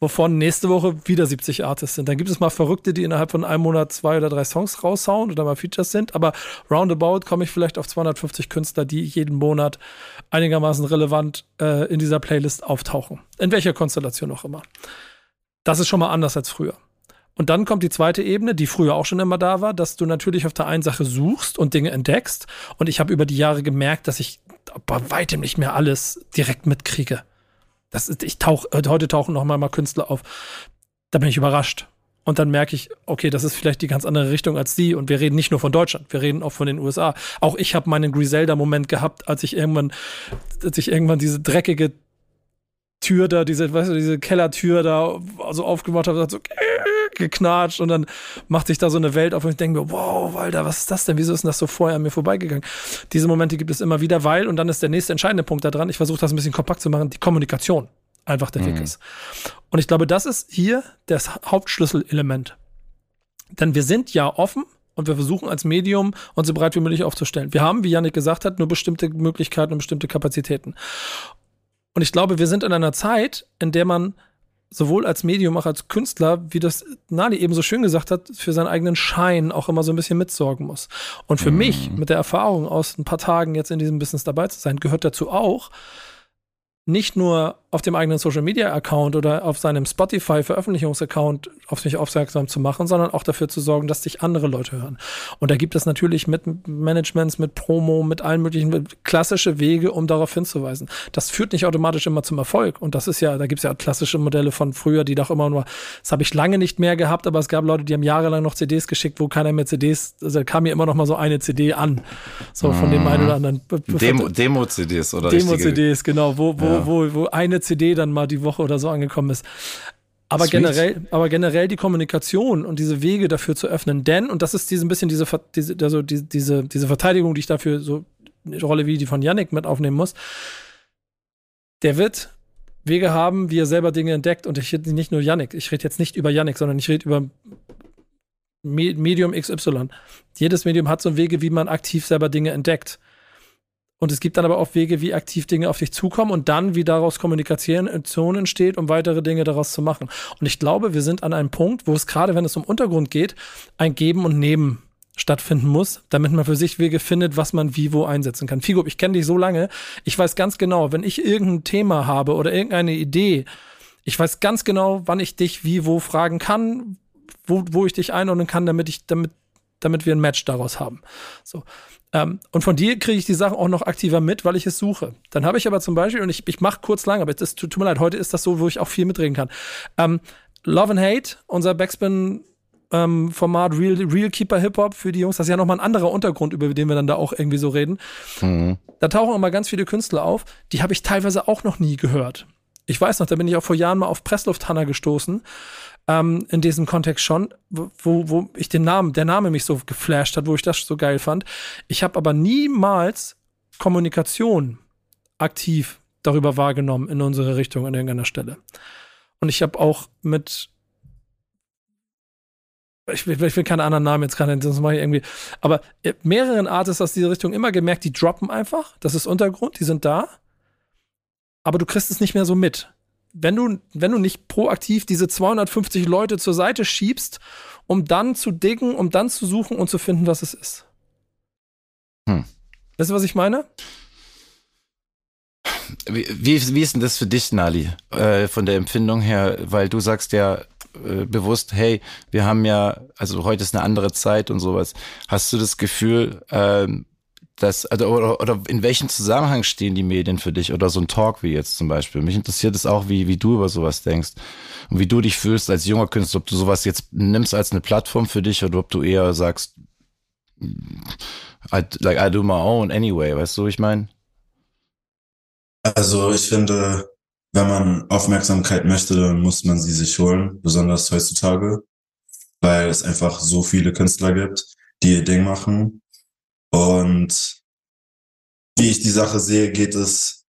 wovon nächste Woche wieder 70 Artists sind. Dann gibt es mal Verrückte, die innerhalb von einem Monat zwei oder drei Songs raushauen oder mal Features sind, aber roundabout komme ich vielleicht auf 250 Künstler, die jeden Monat einigermaßen relevant äh, in dieser Playlist auftauchen. In welcher Konstellation auch immer. Das ist schon mal anders als früher. Und dann kommt die zweite Ebene, die früher auch schon immer da war, dass du natürlich auf der einen Sache suchst und Dinge entdeckst. Und ich habe über die Jahre gemerkt, dass ich bei weitem nicht mehr alles direkt mitkriege. Das ist, ich tauch, heute tauchen noch mal, mal Künstler auf. Da bin ich überrascht. Und dann merke ich, okay, das ist vielleicht die ganz andere Richtung als die. Und wir reden nicht nur von Deutschland, wir reden auch von den USA. Auch ich habe meinen Griselda-Moment gehabt, als ich irgendwann, als ich irgendwann diese dreckige Tür da, diese, weißt du, diese Kellertür da so aufgemacht habe, so geknatscht und dann macht sich da so eine Welt auf und ich denke mir, wow, Walter, was ist das denn? Wieso ist denn das so vorher an mir vorbeigegangen? Diese Momente gibt es immer wieder, weil, und dann ist der nächste entscheidende Punkt da dran, ich versuche das ein bisschen kompakt zu machen, die Kommunikation einfach der mhm. Weg ist. Und ich glaube, das ist hier das Hauptschlüsselelement. Denn wir sind ja offen und wir versuchen als Medium uns so breit wie möglich aufzustellen. Wir haben, wie Janik gesagt hat, nur bestimmte Möglichkeiten und bestimmte Kapazitäten. Und ich glaube, wir sind in einer Zeit, in der man sowohl als Medium auch als Künstler, wie das Nali eben so schön gesagt hat, für seinen eigenen Schein auch immer so ein bisschen mitsorgen muss. Und für mhm. mich, mit der Erfahrung aus ein paar Tagen jetzt in diesem Business dabei zu sein, gehört dazu auch, nicht nur auf dem eigenen Social Media Account oder auf seinem Spotify Veröffentlichungsaccount auf mich aufmerksam zu machen, sondern auch dafür zu sorgen, dass dich andere Leute hören. Und da gibt es natürlich mit Managements, mit Promo, mit allen möglichen klassische Wege, um darauf hinzuweisen. Das führt nicht automatisch immer zum Erfolg. Und das ist ja, da gibt es ja klassische Modelle von früher, die doch immer nur, das habe ich lange nicht mehr gehabt, aber es gab Leute, die haben jahrelang noch CDs geschickt, wo keiner mehr CDs, also da kam mir immer noch mal so eine CD an. So von dem einen oder anderen. Demo-CDs oder Demo-CDs, genau, wo, wo, ja. wo, wo eine CD dann mal die Woche oder so angekommen ist. Aber generell, aber generell die Kommunikation und diese Wege dafür zu öffnen, denn, und das ist diese, ein bisschen diese, diese, also diese, diese Verteidigung, die ich dafür so eine Rolle wie die von Yannick mit aufnehmen muss, der wird Wege haben, wie er selber Dinge entdeckt. Und ich rede nicht nur Yannick, ich rede jetzt nicht über Yannick, sondern ich rede über Medium XY. Jedes Medium hat so Wege, wie man aktiv selber Dinge entdeckt. Und es gibt dann aber auch Wege, wie aktiv Dinge auf dich zukommen und dann, wie daraus Kommunikation entsteht, um weitere Dinge daraus zu machen. Und ich glaube, wir sind an einem Punkt, wo es gerade, wenn es um Untergrund geht, ein Geben und Nehmen stattfinden muss, damit man für sich Wege findet, was man wie wo einsetzen kann. Figo, ich kenne dich so lange, ich weiß ganz genau, wenn ich irgendein Thema habe oder irgendeine Idee, ich weiß ganz genau, wann ich dich wie wo fragen kann, wo, wo ich dich einordnen kann, damit ich, damit, damit wir ein Match daraus haben. So. Ähm, und von dir kriege ich die Sachen auch noch aktiver mit, weil ich es suche. Dann habe ich aber zum Beispiel, und ich, ich mache kurz lang, aber das tut, tut, mir leid, heute ist das so, wo ich auch viel mitreden kann. Ähm, Love and Hate, unser Backspin ähm, Format Real, Real Keeper Hip Hop für die Jungs, das ist ja nochmal ein anderer Untergrund, über den wir dann da auch irgendwie so reden. Mhm. Da tauchen immer ganz viele Künstler auf, die habe ich teilweise auch noch nie gehört. Ich weiß noch, da bin ich auch vor Jahren mal auf Presslufthanna gestoßen ähm, in diesem Kontext schon, wo, wo ich den Namen, der Name mich so geflasht hat, wo ich das so geil fand. Ich habe aber niemals Kommunikation aktiv darüber wahrgenommen in unsere Richtung an irgendeiner Stelle. Und ich habe auch mit ich will, ich will keine anderen Namen jetzt gerade, sonst mache ich irgendwie. Aber mehreren Artists aus dieser Richtung immer gemerkt, die droppen einfach. Das ist Untergrund, die sind da. Aber du kriegst es nicht mehr so mit wenn du, wenn du nicht proaktiv diese 250 Leute zur Seite schiebst, um dann zu diggen, um dann zu suchen und zu finden, was es ist. Hm. Weißt du, was ich meine? Wie, wie, wie ist denn das für dich, Nali, äh, von der Empfindung her? Weil du sagst ja äh, bewusst, hey, wir haben ja, also heute ist eine andere Zeit und sowas. Hast du das Gefühl, ähm, das, also, oder, oder in welchem Zusammenhang stehen die Medien für dich oder so ein Talk wie jetzt zum Beispiel? Mich interessiert es auch, wie, wie du über sowas denkst und wie du dich fühlst als junger Künstler, ob du sowas jetzt nimmst als eine Plattform für dich oder ob du eher sagst, I, like I do my own anyway, weißt du, ich meine? Also ich finde, wenn man Aufmerksamkeit möchte, dann muss man sie sich holen, besonders heutzutage, weil es einfach so viele Künstler gibt, die ihr Ding machen und wie ich die Sache sehe, geht es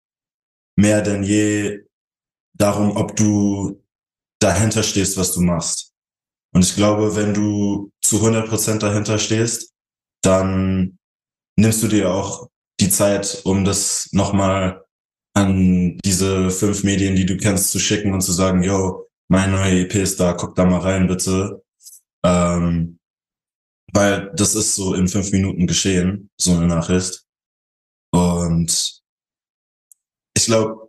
mehr denn je darum, ob du dahinter stehst, was du machst. Und ich glaube, wenn du zu 100 Prozent dahinter stehst, dann nimmst du dir auch die Zeit, um das nochmal an diese fünf Medien, die du kennst, zu schicken und zu sagen, yo, meine neue EP ist da, guck da mal rein, bitte. Ähm, weil das ist so in fünf Minuten geschehen, so eine Nachricht. Und ich glaube,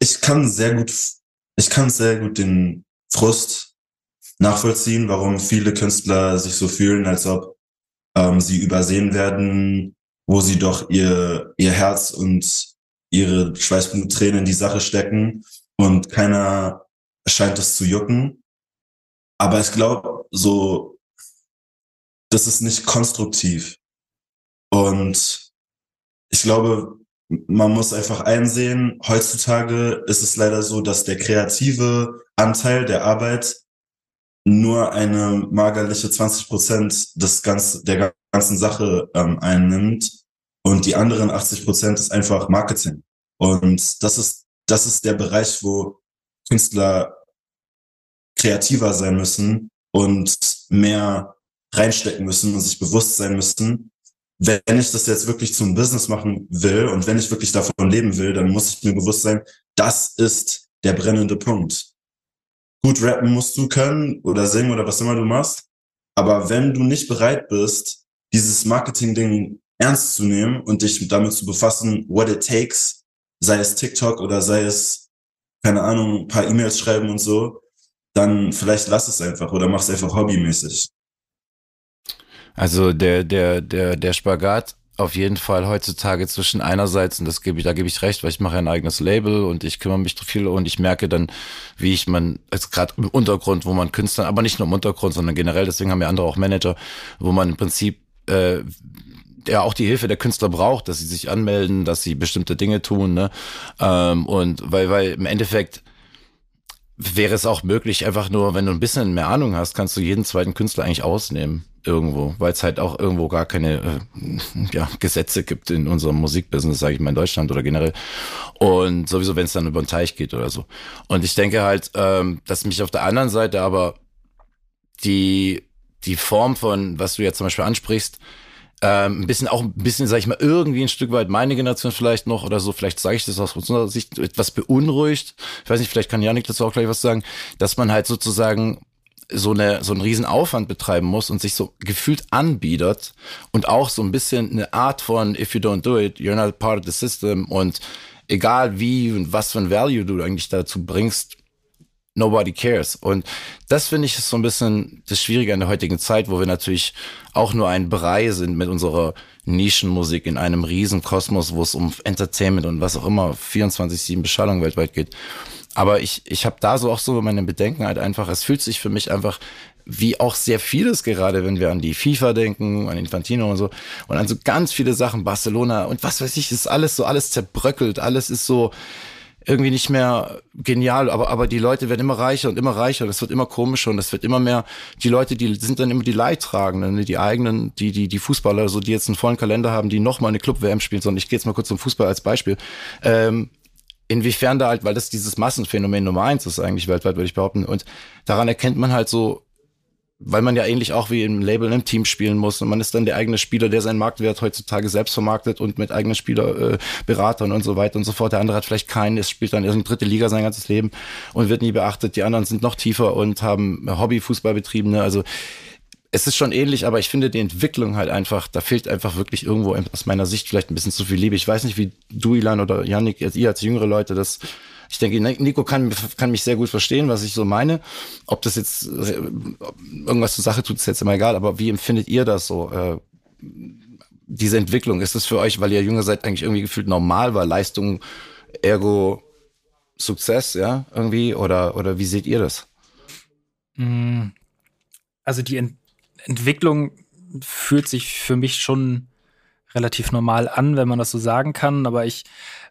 ich kann sehr gut, ich kann sehr gut den Frust nachvollziehen, warum viele Künstler sich so fühlen, als ob ähm, sie übersehen werden, wo sie doch ihr, ihr Herz und ihre schweißblumen Tränen in die Sache stecken und keiner scheint es zu jucken. Aber ich glaube, so das ist nicht konstruktiv. Und ich glaube, man muss einfach einsehen, heutzutage ist es leider so, dass der kreative Anteil der Arbeit nur eine magerliche 20 Prozent des ganz, der ganzen Sache ähm, einnimmt und die anderen 80 Prozent ist einfach Marketing. Und das ist, das ist der Bereich, wo Künstler kreativer sein müssen und mehr reinstecken müssen und sich bewusst sein müssen, wenn ich das jetzt wirklich zum Business machen will und wenn ich wirklich davon leben will, dann muss ich mir bewusst sein, das ist der brennende Punkt. Gut rappen musst du können oder singen oder was immer du machst. Aber wenn du nicht bereit bist, dieses Marketing-Ding ernst zu nehmen und dich damit zu befassen, what it takes, sei es TikTok oder sei es keine Ahnung, ein paar E-Mails schreiben und so, dann vielleicht lass es einfach oder mach es einfach hobbymäßig. Also der, der, der, der Spagat auf jeden Fall heutzutage zwischen einerseits, und das gebe ich, da gebe ich recht, weil ich mache ein eigenes Label und ich kümmere mich viel und ich merke dann, wie ich man, jetzt gerade im Untergrund, wo man Künstler, aber nicht nur im Untergrund, sondern generell, deswegen haben ja andere auch Manager, wo man im Prinzip äh, ja auch die Hilfe der Künstler braucht, dass sie sich anmelden, dass sie bestimmte Dinge tun, ne? Ähm, und weil, weil im Endeffekt wäre es auch möglich, einfach nur, wenn du ein bisschen mehr Ahnung hast, kannst du jeden zweiten Künstler eigentlich ausnehmen irgendwo, weil es halt auch irgendwo gar keine äh, ja, Gesetze gibt in unserem Musikbusiness, sage ich mal in Deutschland oder generell. Und sowieso, wenn es dann über den Teich geht oder so. Und ich denke halt, ähm, dass mich auf der anderen Seite aber die die Form von, was du jetzt zum Beispiel ansprichst, ähm, ein bisschen auch ein bisschen, sag ich mal, irgendwie ein Stück weit meine Generation vielleicht noch oder so, vielleicht sage ich das aus unserer Sicht etwas beunruhigt. Ich weiß nicht, vielleicht kann Janik dazu auch gleich was sagen, dass man halt sozusagen so eine so einen riesen Aufwand betreiben muss und sich so gefühlt anbietet und auch so ein bisschen eine Art von if you don't do it, you're not part of the system und egal wie und was für ein Value du eigentlich dazu bringst, nobody cares. Und das finde ich ist so ein bisschen das Schwierige an der heutigen Zeit, wo wir natürlich auch nur ein Brei sind mit unserer Nischenmusik in einem riesen Kosmos, wo es um Entertainment und was auch immer 24/7 Beschallung weltweit geht. Aber ich, ich habe da so auch so meine Bedenken halt einfach, es fühlt sich für mich einfach wie auch sehr vieles gerade, wenn wir an die FIFA denken, an Infantino und so und an so ganz viele Sachen, Barcelona und was weiß ich, ist alles so, alles zerbröckelt, alles ist so irgendwie nicht mehr genial, aber, aber die Leute werden immer reicher und immer reicher und es wird immer komischer und es wird immer mehr, die Leute, die sind dann immer die Leidtragenden, ne, die eigenen, die, die, die Fußballer, so die jetzt einen vollen Kalender haben, die nochmal eine Club-WM spielen, sondern ich gehe jetzt mal kurz zum Fußball als Beispiel. Ähm, inwiefern da halt, weil das dieses Massenphänomen Nummer eins ist eigentlich weltweit, würde ich behaupten. Und daran erkennt man halt so, weil man ja ähnlich auch wie im Label im Team spielen muss und man ist dann der eigene Spieler, der seinen Marktwert heutzutage selbst vermarktet und mit eigenen Spielerberatern äh, und so weiter und so fort. Der andere hat vielleicht keinen, es spielt dann in dritte Liga sein ganzes Leben und wird nie beachtet. Die anderen sind noch tiefer und haben Hobbyfußball betrieben. Ne? Also es ist schon ähnlich, aber ich finde die Entwicklung halt einfach, da fehlt einfach wirklich irgendwo aus meiner Sicht vielleicht ein bisschen zu viel Liebe. Ich weiß nicht, wie du, Ilan oder Yannick, ihr als jüngere Leute das ich denke, Nico kann, kann mich sehr gut verstehen, was ich so meine. Ob das jetzt äh, irgendwas zur Sache tut, ist jetzt immer egal. Aber wie empfindet ihr das so? Äh, diese Entwicklung, ist das für euch, weil ihr jünger seid, eigentlich irgendwie gefühlt normal war? Leistung, ergo Success, ja, irgendwie? Oder, oder wie seht ihr das? Mm, also die Entwicklung fühlt sich für mich schon relativ normal an, wenn man das so sagen kann. Aber ich,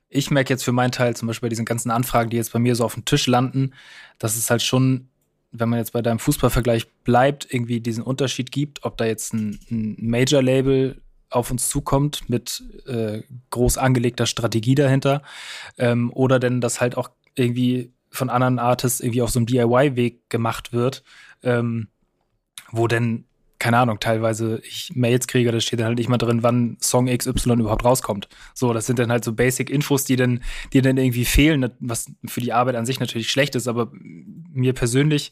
ich merke jetzt für meinen Teil zum Beispiel bei diesen ganzen Anfragen, die jetzt bei mir so auf dem Tisch landen, dass es halt schon, wenn man jetzt bei deinem Fußballvergleich bleibt, irgendwie diesen Unterschied gibt, ob da jetzt ein, ein Major-Label auf uns zukommt mit äh, groß angelegter Strategie dahinter ähm, oder denn das halt auch irgendwie von anderen Artists irgendwie auf so einem DIY-Weg gemacht wird, ähm, wo denn keine Ahnung, teilweise ich Mails kriege, da steht dann halt nicht mal drin, wann Song XY überhaupt rauskommt. So, das sind dann halt so Basic-Infos, die dann, die dann irgendwie fehlen, was für die Arbeit an sich natürlich schlecht ist, aber mir persönlich,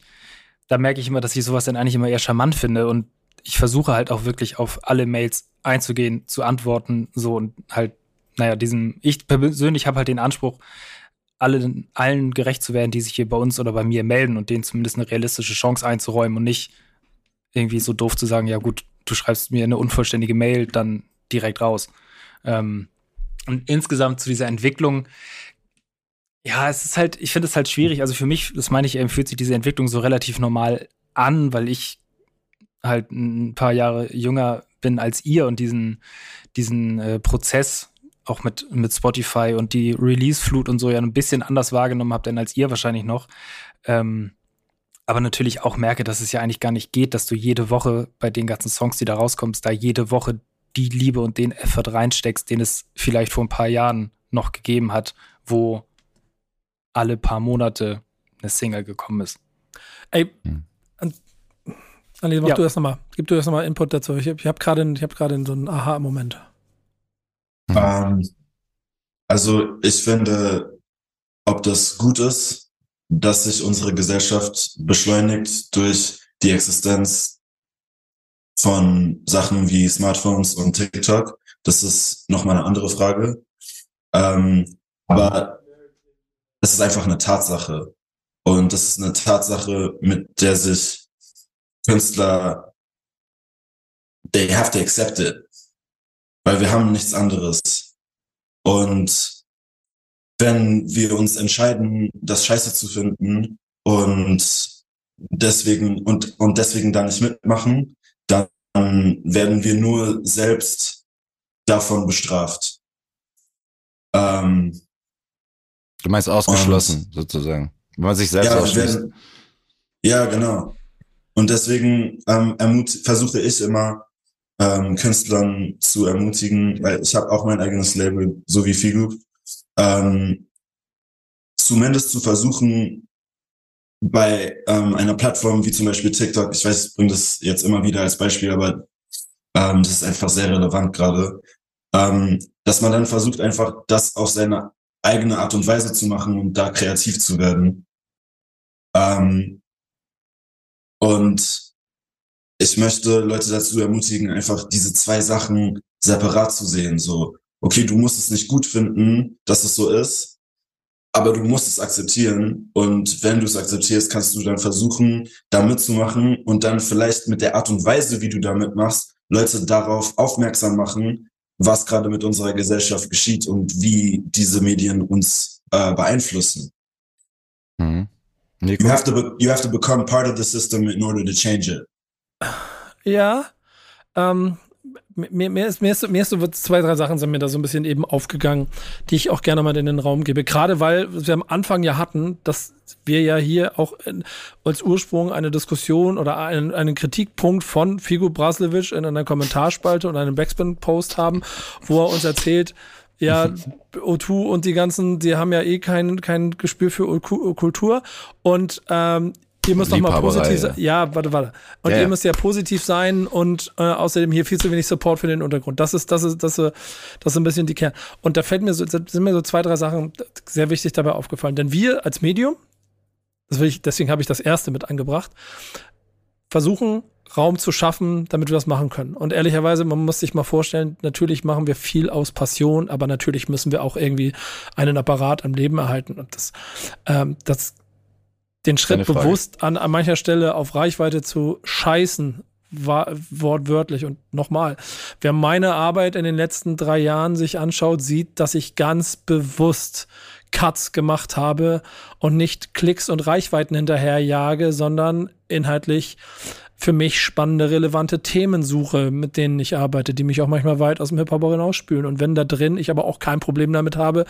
da merke ich immer, dass ich sowas dann eigentlich immer eher charmant finde und ich versuche halt auch wirklich auf alle Mails einzugehen, zu antworten, so und halt, naja, diesen, ich persönlich habe halt den Anspruch, alle, allen gerecht zu werden, die sich hier bei uns oder bei mir melden und denen zumindest eine realistische Chance einzuräumen und nicht irgendwie so doof zu sagen, ja gut, du schreibst mir eine unvollständige Mail, dann direkt raus. Ähm, und insgesamt zu dieser Entwicklung, ja, es ist halt, ich finde es halt schwierig. Also für mich, das meine ich, fühlt sich diese Entwicklung so relativ normal an, weil ich halt ein paar Jahre jünger bin als ihr und diesen, diesen äh, Prozess auch mit, mit Spotify und die Release-Flut und so ja ein bisschen anders wahrgenommen habe, denn als ihr wahrscheinlich noch. Ähm, aber natürlich auch merke, dass es ja eigentlich gar nicht geht, dass du jede Woche bei den ganzen Songs, die da rauskommst, da jede Woche die Liebe und den Effort reinsteckst, den es vielleicht vor ein paar Jahren noch gegeben hat, wo alle paar Monate eine Single gekommen ist. Ey, hm. Annelies, mach ja. du erst nochmal. Gib du erst nochmal Input dazu. Ich, ich habe gerade hab so einen Aha-Moment. Ähm, also ich finde, ob das gut ist, dass sich unsere Gesellschaft beschleunigt durch die Existenz von Sachen wie Smartphones und TikTok. Das ist nochmal eine andere Frage. Ähm, aber das ist einfach eine Tatsache. Und das ist eine Tatsache, mit der sich Künstler, they have to accept it. Weil wir haben nichts anderes. Und wenn wir uns entscheiden, das Scheiße zu finden und deswegen, und, und deswegen da nicht mitmachen, dann werden wir nur selbst davon bestraft. Ähm, Du meinst ausgeschlossen, sozusagen. Wenn man sich selbst ja, ausschließt. werden, ja, genau. Und deswegen ähm, versuche ich immer, ähm, Künstlern zu ermutigen, weil ich habe auch mein eigenes Label, so wie Figu, ähm, zumindest zu versuchen, bei ähm, einer Plattform wie zum Beispiel TikTok, ich weiß, ich bringe das jetzt immer wieder als Beispiel, aber ähm, das ist einfach sehr relevant gerade, ähm, dass man dann versucht, einfach das auf seine eigene Art und Weise zu machen und da kreativ zu werden. Ähm, und ich möchte Leute dazu ermutigen, einfach diese zwei Sachen separat zu sehen. So, okay, du musst es nicht gut finden, dass es so ist, aber du musst es akzeptieren. Und wenn du es akzeptierst, kannst du dann versuchen, da mitzumachen und dann vielleicht mit der Art und Weise, wie du da mitmachst, Leute darauf aufmerksam machen, was gerade mit unserer Gesellschaft geschieht und wie diese Medien uns äh, beeinflussen. Mhm. You have to you have to become part of the system in order to change it. Ja, ähm, mir, mir, ist, mir, ist, mir ist so zwei, drei Sachen sind mir da so ein bisschen eben aufgegangen, die ich auch gerne mal in den Raum gebe. Gerade weil wir am Anfang ja hatten, dass wir ja hier auch in, als Ursprung eine Diskussion oder einen, einen Kritikpunkt von Figo Braslewitsch in einer Kommentarspalte und einem Backspin-Post haben, wo er uns erzählt, ja, O2 und die ganzen, die haben ja eh kein, kein Gespür für Kultur und ähm, Ihr müsst doch mal positiv sein. Ja, warte, warte. Und ja, ihr müsst ja positiv sein und äh, außerdem hier viel zu wenig Support für den Untergrund. Das ist, das ist, das ist, das ist ein bisschen die Kern. Und da fällt mir so, sind mir so zwei, drei Sachen sehr wichtig dabei aufgefallen. Denn wir als Medium, das will ich, deswegen habe ich das erste mit angebracht, versuchen, Raum zu schaffen, damit wir das machen können. Und ehrlicherweise, man muss sich mal vorstellen, natürlich machen wir viel aus Passion, aber natürlich müssen wir auch irgendwie einen Apparat am Leben erhalten. Und das, ähm, das den Schritt bewusst an, an mancher Stelle auf Reichweite zu scheißen, war wortwörtlich. Und nochmal, wer meine Arbeit in den letzten drei Jahren sich anschaut, sieht, dass ich ganz bewusst Cuts gemacht habe und nicht Klicks und Reichweiten hinterherjage, sondern inhaltlich für mich spannende, relevante Themen suche, mit denen ich arbeite, die mich auch manchmal weit aus dem Hip-Hop hinausspülen. Und wenn da drin ich aber auch kein Problem damit habe,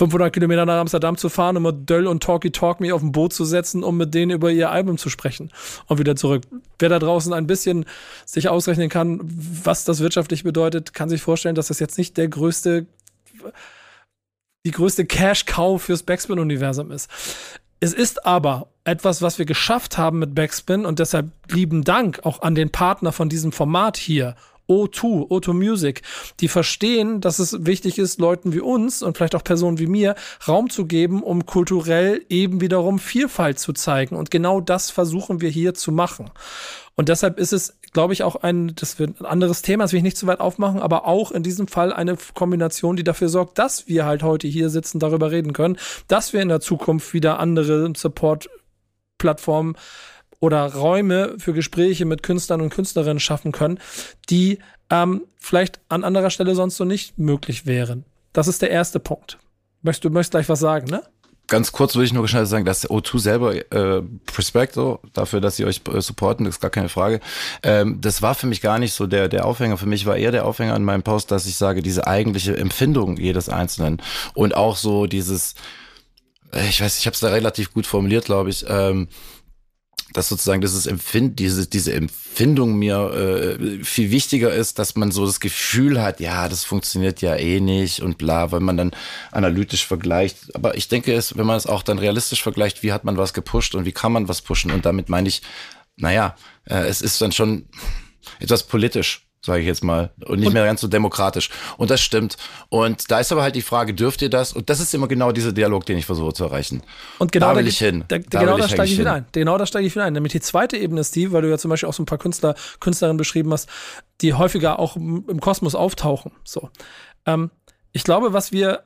500 Kilometer nach Amsterdam zu fahren, um mit Döll und Talky Talk mich auf ein Boot zu setzen, um mit denen über ihr Album zu sprechen und wieder zurück. Wer da draußen ein bisschen sich ausrechnen kann, was das wirtschaftlich bedeutet, kann sich vorstellen, dass das jetzt nicht der größte, die größte Cash-Cow fürs Backspin-Universum ist. Es ist aber etwas, was wir geschafft haben mit Backspin und deshalb lieben Dank auch an den Partner von diesem Format hier O2, O2 Music, die verstehen, dass es wichtig ist, Leuten wie uns und vielleicht auch Personen wie mir Raum zu geben, um kulturell eben wiederum Vielfalt zu zeigen. Und genau das versuchen wir hier zu machen. Und deshalb ist es, glaube ich, auch ein, das wird ein anderes Thema, das will ich nicht zu weit aufmachen, aber auch in diesem Fall eine Kombination, die dafür sorgt, dass wir halt heute hier sitzen, darüber reden können, dass wir in der Zukunft wieder andere Support-Plattformen oder Räume für Gespräche mit Künstlern und Künstlerinnen schaffen können, die ähm, vielleicht an anderer Stelle sonst so nicht möglich wären. Das ist der erste Punkt. Möchtest du möchtest gleich was sagen, ne? Ganz kurz würde ich nur schnell sagen, dass O2 selber, äh, Respekt so, dafür, dass sie euch äh, supporten, ist gar keine Frage. Ähm, das war für mich gar nicht so der, der Aufhänger. Für mich war eher der Aufhänger an meinem Post, dass ich sage, diese eigentliche Empfindung jedes Einzelnen und auch so dieses, äh, ich weiß, ich habe es da relativ gut formuliert, glaube ich, ähm, dass sozusagen dieses Empfind, diese, diese Empfindung mir äh, viel wichtiger ist, dass man so das Gefühl hat, ja, das funktioniert ja eh nicht und bla, weil man dann analytisch vergleicht. Aber ich denke, es, wenn man es auch dann realistisch vergleicht, wie hat man was gepusht und wie kann man was pushen? Und damit meine ich, naja, äh, es ist dann schon etwas politisch sage ich jetzt mal, und nicht und, mehr ganz so demokratisch. Und das stimmt. Und da ist aber halt die Frage, dürft ihr das? Und das ist immer genau dieser Dialog, den ich versuche zu erreichen. Und genau da will da, ich hin. Da, da genau da steige ich wieder ein. Genau da steige ich wieder ein. Nämlich die zweite Ebene ist die, weil du ja zum Beispiel auch so ein paar Künstler, Künstlerinnen beschrieben hast, die häufiger auch im Kosmos auftauchen. So. Ähm, ich glaube, was wir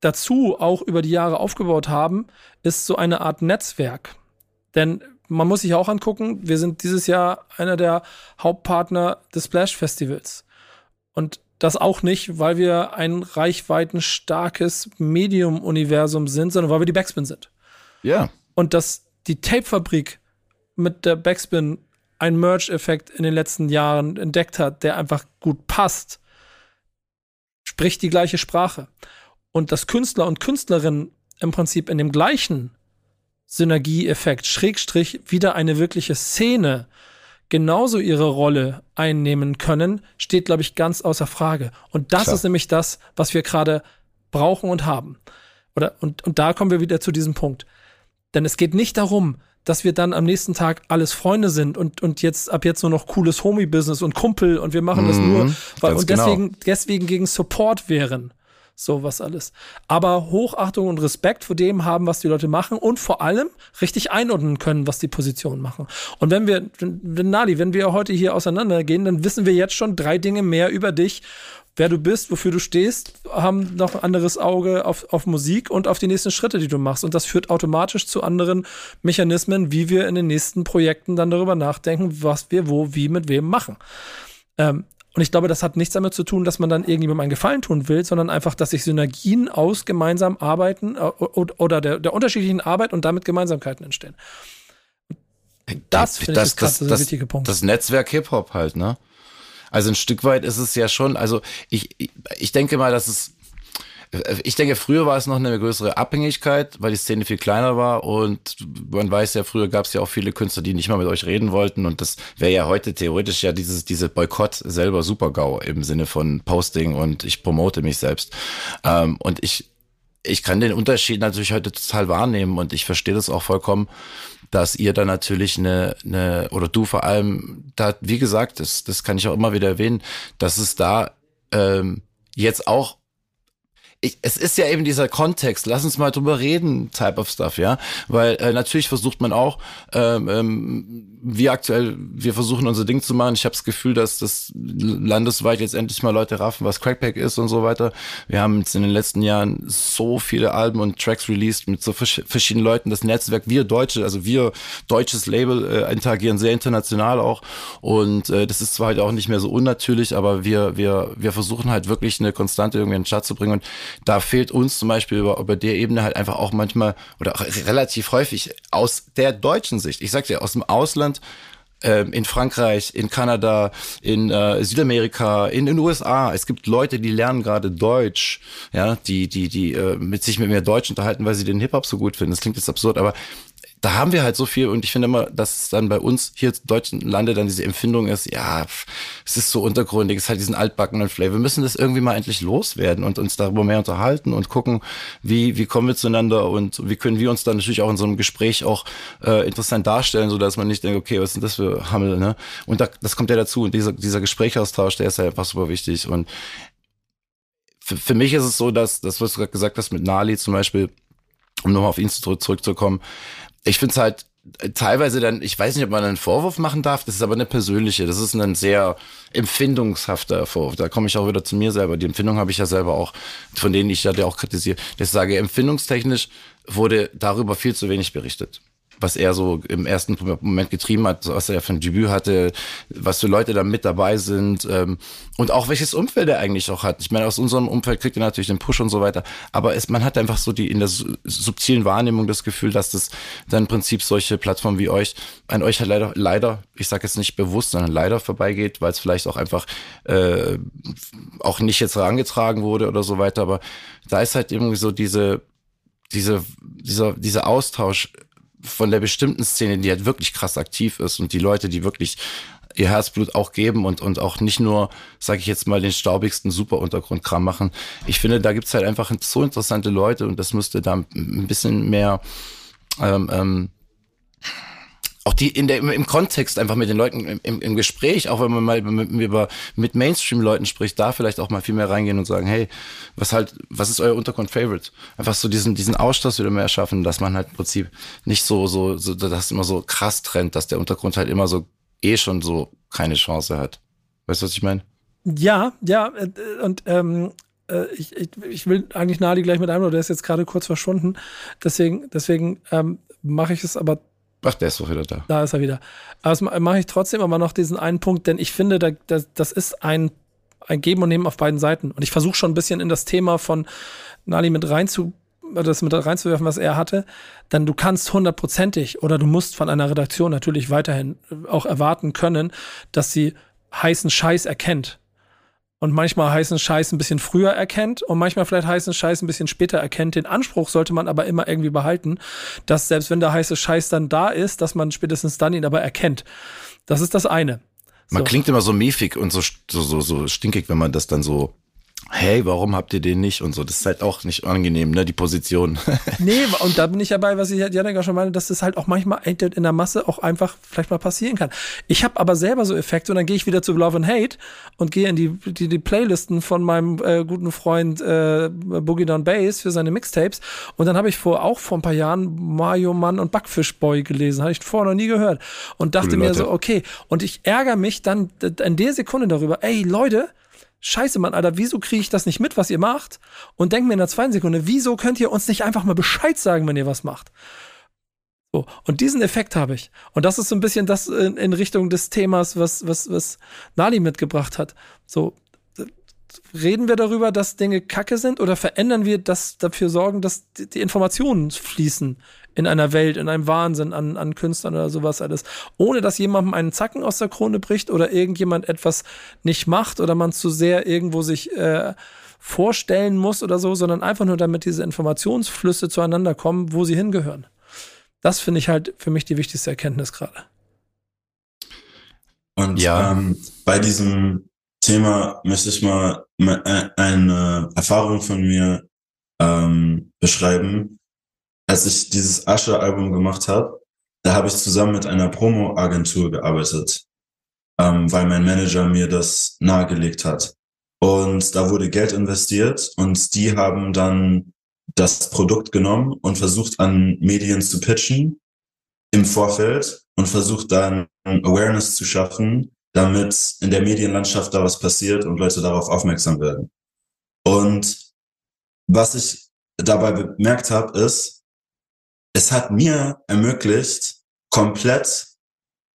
dazu auch über die Jahre aufgebaut haben, ist so eine Art Netzwerk. Denn man muss sich auch angucken, wir sind dieses Jahr einer der Hauptpartner des Splash Festivals. Und das auch nicht, weil wir ein reichweitenstarkes Medium-Universum sind, sondern weil wir die Backspin sind. Ja. Und dass die Tape-Fabrik mit der Backspin einen Merge-Effekt in den letzten Jahren entdeckt hat, der einfach gut passt, spricht die gleiche Sprache. Und dass Künstler und Künstlerinnen im Prinzip in dem gleichen Synergieeffekt, Schrägstrich, wieder eine wirkliche Szene genauso ihre Rolle einnehmen können, steht, glaube ich, ganz außer Frage. Und das Klar. ist nämlich das, was wir gerade brauchen und haben. Oder, und, und da kommen wir wieder zu diesem Punkt. Denn es geht nicht darum, dass wir dann am nächsten Tag alles Freunde sind und, und jetzt ab jetzt nur noch cooles Homie-Business und Kumpel und wir machen das nur, mhm, weil, und deswegen, genau. deswegen gegen Support wären sowas alles. Aber Hochachtung und Respekt vor dem haben, was die Leute machen und vor allem richtig einordnen können, was die Positionen machen. Und wenn wir, wenn, Nali, wenn wir heute hier auseinandergehen, dann wissen wir jetzt schon drei Dinge mehr über dich, wer du bist, wofür du stehst, haben noch ein anderes Auge auf, auf Musik und auf die nächsten Schritte, die du machst. Und das führt automatisch zu anderen Mechanismen, wie wir in den nächsten Projekten dann darüber nachdenken, was wir wo, wie, mit wem machen. Ähm, und ich glaube, das hat nichts damit zu tun, dass man dann irgendjemandem einen Gefallen tun will, sondern einfach, dass sich Synergien aus gemeinsam arbeiten äh, oder der, der unterschiedlichen Arbeit und damit Gemeinsamkeiten entstehen. Das, das, das, das, das, wichtige Punkt. Das Netzwerk Hip-Hop halt, ne? Also ein Stück weit ist es ja schon, also ich, ich denke mal, dass es ich denke, früher war es noch eine größere Abhängigkeit, weil die Szene viel kleiner war und man weiß ja, früher gab es ja auch viele Künstler, die nicht mal mit euch reden wollten und das wäre ja heute theoretisch ja dieses diese Boykott selber super-GAU im Sinne von Posting und ich promote mich selbst. Ähm, und ich ich kann den Unterschied natürlich heute total wahrnehmen und ich verstehe das auch vollkommen, dass ihr da natürlich eine, eine oder du vor allem da, wie gesagt, das, das kann ich auch immer wieder erwähnen, dass es da ähm, jetzt auch ich, es ist ja eben dieser Kontext, lass uns mal drüber reden, Type of Stuff, ja. Weil äh, natürlich versucht man auch, ähm, ähm, wie aktuell, wir versuchen unser Ding zu machen. Ich habe das Gefühl, dass das landesweit jetzt endlich mal Leute raffen, was Crackpack ist und so weiter. Wir haben jetzt in den letzten Jahren so viele Alben und Tracks released mit so verschiedenen Leuten. Das Netzwerk, wir Deutsche, also wir deutsches Label äh, interagieren sehr international auch. Und äh, das ist zwar halt auch nicht mehr so unnatürlich, aber wir, wir, wir versuchen halt wirklich eine Konstante irgendwie in den Chat zu bringen. Und da fehlt uns zum Beispiel über, über der Ebene halt einfach auch manchmal oder relativ häufig aus der deutschen Sicht, ich sag's ja, aus dem Ausland, ähm, in Frankreich, in Kanada, in äh, Südamerika, in den USA. Es gibt Leute, die lernen gerade Deutsch, ja, die, die, die äh, mit sich mit mir Deutsch unterhalten, weil sie den Hip-Hop so gut finden. Das klingt jetzt absurd, aber da haben wir halt so viel und ich finde immer, dass dann bei uns hier im deutschen Lande dann diese Empfindung ist, ja, es ist so untergründig, es hat diesen altbackenen Flavor. Wir müssen das irgendwie mal endlich loswerden und uns darüber mehr unterhalten und gucken, wie, wie kommen wir zueinander und wie können wir uns dann natürlich auch in so einem Gespräch auch äh, interessant darstellen, so dass man nicht denkt, okay, was sind das für Hammel, ne? Und da, das kommt ja dazu und dieser, dieser Gesprächsaustausch, der ist ja einfach super wichtig und für, für mich ist es so, dass das, was du gerade gesagt hast mit Nali zum Beispiel, um nochmal auf ihn zurück, zurückzukommen, ich finde es halt äh, teilweise dann, ich weiß nicht, ob man einen Vorwurf machen darf, das ist aber eine persönliche, das ist ein sehr empfindungshafter Vorwurf. Da komme ich auch wieder zu mir selber. Die Empfindung habe ich ja selber auch, von denen ich ja auch kritisiere. Das sage, empfindungstechnisch wurde darüber viel zu wenig berichtet was er so im ersten Moment getrieben hat, was er für ein Debüt hatte, was für Leute da mit dabei sind ähm, und auch welches Umfeld er eigentlich auch hat. Ich meine, aus unserem Umfeld kriegt er natürlich den Push und so weiter, aber es, man hat einfach so die in der subtilen Wahrnehmung das Gefühl, dass das dann im Prinzip solche Plattformen wie euch an euch halt leider, leider, ich sage jetzt nicht bewusst, sondern leider vorbeigeht, weil es vielleicht auch einfach äh, auch nicht jetzt herangetragen wurde oder so weiter, aber da ist halt irgendwie so diese diese, dieser, dieser Austausch von der bestimmten Szene, die halt wirklich krass aktiv ist und die Leute, die wirklich ihr Herzblut auch geben und, und auch nicht nur, sage ich jetzt mal, den staubigsten Superuntergrundkram machen. Ich finde, da gibt's halt einfach so interessante Leute und das müsste da ein bisschen mehr ähm, ähm, auch die in der, im, Kontext einfach mit den Leuten im, im Gespräch, auch wenn man mal mit, über, mit Mainstream-Leuten spricht, da vielleicht auch mal viel mehr reingehen und sagen, hey, was halt, was ist euer Untergrund-Favorite? Einfach so diesen, diesen Austausch wieder mehr schaffen, dass man halt im Prinzip nicht so, so, so, das immer so krass trennt, dass der Untergrund halt immer so eh schon so keine Chance hat. Weißt du, was ich meine? Ja, ja, äh, und ähm, äh, ich, ich, ich will eigentlich Nadi gleich mit einem, der ist jetzt gerade kurz verschwunden. Deswegen, deswegen ähm, mache ich es aber Ach, der ist doch wieder da. Da ist er wieder. Aber das mache ich trotzdem aber noch diesen einen Punkt, denn ich finde, da, das, das ist ein, ein Geben und Nehmen auf beiden Seiten. Und ich versuche schon ein bisschen in das Thema von Nali mit rein zu, das mit reinzuwerfen, was er hatte. Denn du kannst hundertprozentig oder du musst von einer Redaktion natürlich weiterhin auch erwarten können, dass sie heißen Scheiß erkennt und manchmal heißen Scheiß ein bisschen früher erkennt und manchmal vielleicht heißen Scheiß ein bisschen später erkennt. Den Anspruch sollte man aber immer irgendwie behalten, dass selbst wenn der heiße Scheiß dann da ist, dass man spätestens dann ihn aber erkennt. Das ist das eine. Man So. klingt immer so miefig und so, so, so stinkig, wenn man das dann so, hey, warum habt ihr den nicht und so. Das ist halt auch nicht angenehm, ne, die Position. Nee, und da bin ich dabei, was ich Janik auch schon meine, dass das halt auch manchmal in der Masse auch einfach vielleicht mal passieren kann. Ich habe aber selber so Effekte und dann gehe ich wieder zu Love and Hate und gehe in die, die, die Playlisten von meinem äh, guten Freund äh, Boogie Down Bass für seine Mixtapes und dann habe ich vor auch vor ein paar Jahren Mario Mann und Backfish Boy gelesen, habe ich vorher noch nie gehört und dachte mir so, okay, und ich ärgere mich dann in der Sekunde darüber, ey Leute, Scheiße, Mann, Alter, wieso kriege ich das nicht mit, was ihr macht? Und denk mir in der zweiten Sekunde, wieso könnt ihr uns nicht einfach mal Bescheid sagen, wenn ihr was macht? So, und diesen Effekt habe ich. Und das ist so ein bisschen das in, in Richtung des Themas, was, was, was Nali mitgebracht hat. So, reden wir darüber, dass Dinge kacke sind oder verändern wir das dafür sorgen, dass die, die Informationen fließen in einer Welt, in einem Wahnsinn an, an Künstlern oder sowas alles, ohne dass jemandem einen Zacken aus der Krone bricht oder irgendjemand etwas nicht macht oder man zu sehr irgendwo sich äh, vorstellen muss oder so, sondern einfach nur damit diese Informationsflüsse zueinander kommen, wo sie hingehören. Das finde ich halt für mich die wichtigste Erkenntnis gerade. Und Ja. ähm, bei diesem Thema möchte ich mal äh, eine Erfahrung von mir ähm, beschreiben. Als ich dieses Asche-Album gemacht habe, da habe ich zusammen mit einer Promo-Agentur gearbeitet, ähm, weil mein Manager mir das nahegelegt hat. Und da wurde Geld investiert und die haben dann das Produkt genommen und versucht an Medien zu pitchen im Vorfeld und versucht dann Awareness zu schaffen, damit in der Medienlandschaft da was passiert und Leute darauf aufmerksam werden. Und was ich dabei bemerkt habe, ist, es hat mir ermöglicht, komplett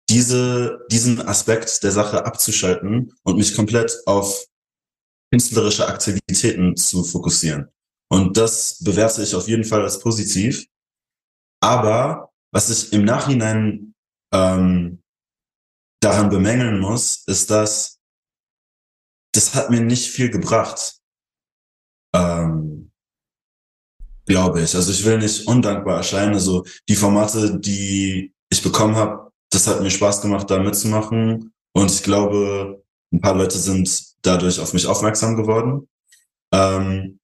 diese, diesen Aspekt der Sache abzuschalten und mich komplett auf künstlerische Aktivitäten zu fokussieren. Und das bewerte ich auf jeden Fall als positiv. Aber was ich im Nachhinein ähm, daran bemängeln muss, ist, dass das hat mir nicht viel gebracht. Ähm, glaube ich. Also ich will nicht undankbar erscheinen. Also die Formate, die ich bekommen habe, das hat mir Spaß gemacht, da mitzumachen. Und ich glaube, ein paar Leute sind dadurch auf mich aufmerksam geworden. Ähm,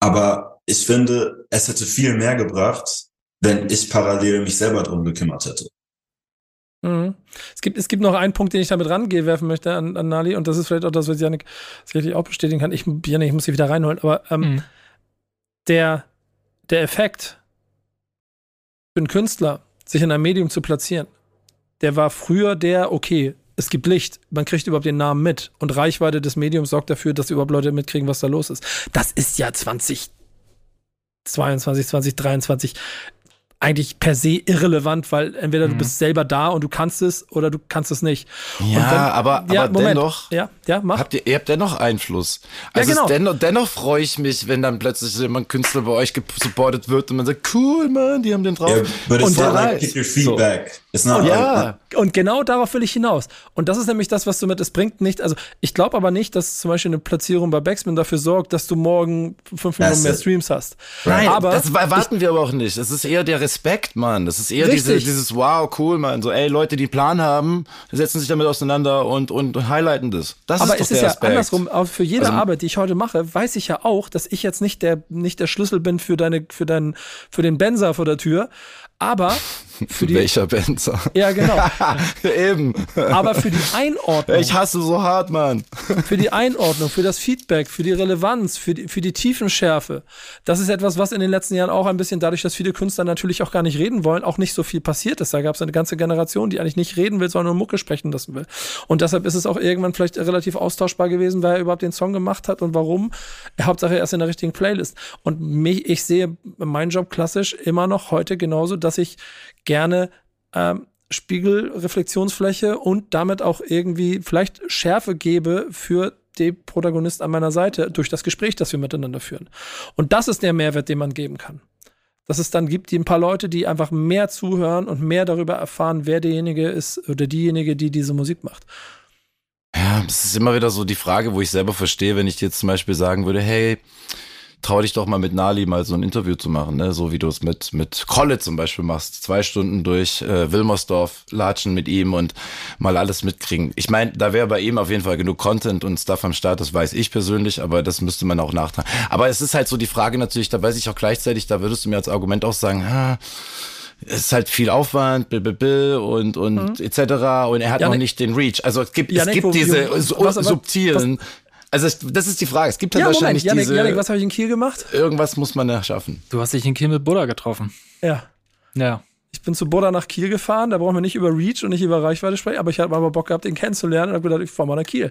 aber ich finde, es hätte viel mehr gebracht, wenn ich parallel mich selber drum gekümmert hätte. Mhm. Es, gibt, es gibt noch einen Punkt, den ich damit rangehe werfen möchte an, an Nali, und das ist vielleicht auch das, was Janik sicherlich auch bestätigen kann. Ich, Janik, ich muss sie wieder reinholen, aber ähm, Mhm. der, der Effekt für einen Künstler, sich in einem Medium zu platzieren, der war früher der, okay, es gibt Licht, man kriegt überhaupt den Namen mit und Reichweite des Mediums sorgt dafür, dass überhaupt Leute mitkriegen, was da los ist. Das ist ja 2022, 2023 eigentlich per se irrelevant, weil entweder du Mhm. bist selber da und du kannst es oder du kannst es nicht. Ja, dann- aber, ja, aber Moment. dennoch. Ja, ja, mach. Habt ihr, ihr habt dennoch Einfluss. Ja, Also genau. es dennoch, dennoch freue ich mich, wenn dann plötzlich jemand Künstler bei euch supportet wird und man sagt, cool, man, die haben den drauf. But it's Und der like your feedback. It's not ja, like, Und genau darauf will ich hinaus. Und das ist nämlich das, was du mit, es bringt nicht, also ich glaube aber nicht, dass zum Beispiel eine Platzierung bei Backspin dafür sorgt, dass du morgen fünf Millionen That's mehr it. Streams hast. Nein, aber das erwarten wir aber auch nicht. Es ist eher der Respekt, Mann. Das ist eher diese, dieses Wow, cool, Mann. So, ey, Leute, die einen Plan haben, setzen sich damit auseinander und, und, und highlighten das. Das aber ist doch es ist der ja Respekt. andersrum, auch für jede Also- Arbeit, die ich heute mache, weiß ich ja auch, dass ich jetzt nicht der, nicht der Schlüssel bin für deine, für deinen, für den Benzer vor der Tür. Aber für die. Welcher Band? Ja, genau. Eben. Aber für die Einordnung. Ich hasse so hart, Mann. Für die Einordnung, für das Feedback, für die Relevanz, für die, für die Tiefenschärfe. Das ist etwas, was in den letzten Jahren auch ein bisschen, dadurch, dass viele Künstler natürlich auch gar nicht reden wollen, auch nicht so viel passiert ist. Da gab es eine ganze Generation, die eigentlich nicht reden will, sondern nur Mucke sprechen lassen will. Und deshalb ist es auch irgendwann vielleicht relativ austauschbar gewesen, wer überhaupt den Song gemacht hat und warum. Hauptsache erst in der richtigen Playlist. Und mich, ich sehe meinen Job klassisch immer noch heute genauso, dass ich gerne ähm, Spiegelreflexionsfläche und damit auch irgendwie vielleicht Schärfe gebe für den Protagonist an meiner Seite durch das Gespräch, das wir miteinander führen. Und das ist der Mehrwert, den man geben kann. Dass es dann gibt, die ein paar Leute, die einfach mehr zuhören und mehr darüber erfahren, wer derjenige ist oder diejenige, die diese Musik macht. Ja, es ist immer wieder so die Frage, wo ich selber verstehe, wenn ich jetzt zum Beispiel sagen würde, hey, trau dich doch mal mit Nali mal so ein Interview zu machen, ne? so wie du es mit, mit Kolle zum Beispiel machst. Zwei Stunden durch äh, Wilmersdorf latschen mit ihm und mal alles mitkriegen. Ich meine, da wäre bei ihm auf jeden Fall genug Content und Stuff am Start, das weiß ich persönlich, aber das müsste man auch nachtragen. Aber es ist halt so die Frage natürlich, da weiß ich auch gleichzeitig, da würdest du mir als Argument auch sagen, ah, es ist halt viel Aufwand, bil, bil, bil und und mhm. etc. Und er hat Janik, noch nicht den Reach. Also es gibt Janik, es gibt diese was, subtilen. Was, also das ist die Frage. Es gibt halt ja, wahrscheinlich Moment, Janik, diese. Janik, was habe ich in Kiel gemacht? Irgendwas muss man ja schaffen. Du hast dich in Kiel mit Buddha getroffen. Ja. Ja. Ich bin zu Buddha nach Kiel gefahren, da brauchen wir nicht über Reach und nicht über Reichweite sprechen, aber ich habe aber Bock gehabt, ihn kennenzulernen und habe gedacht, ich fahre mal nach Kiel.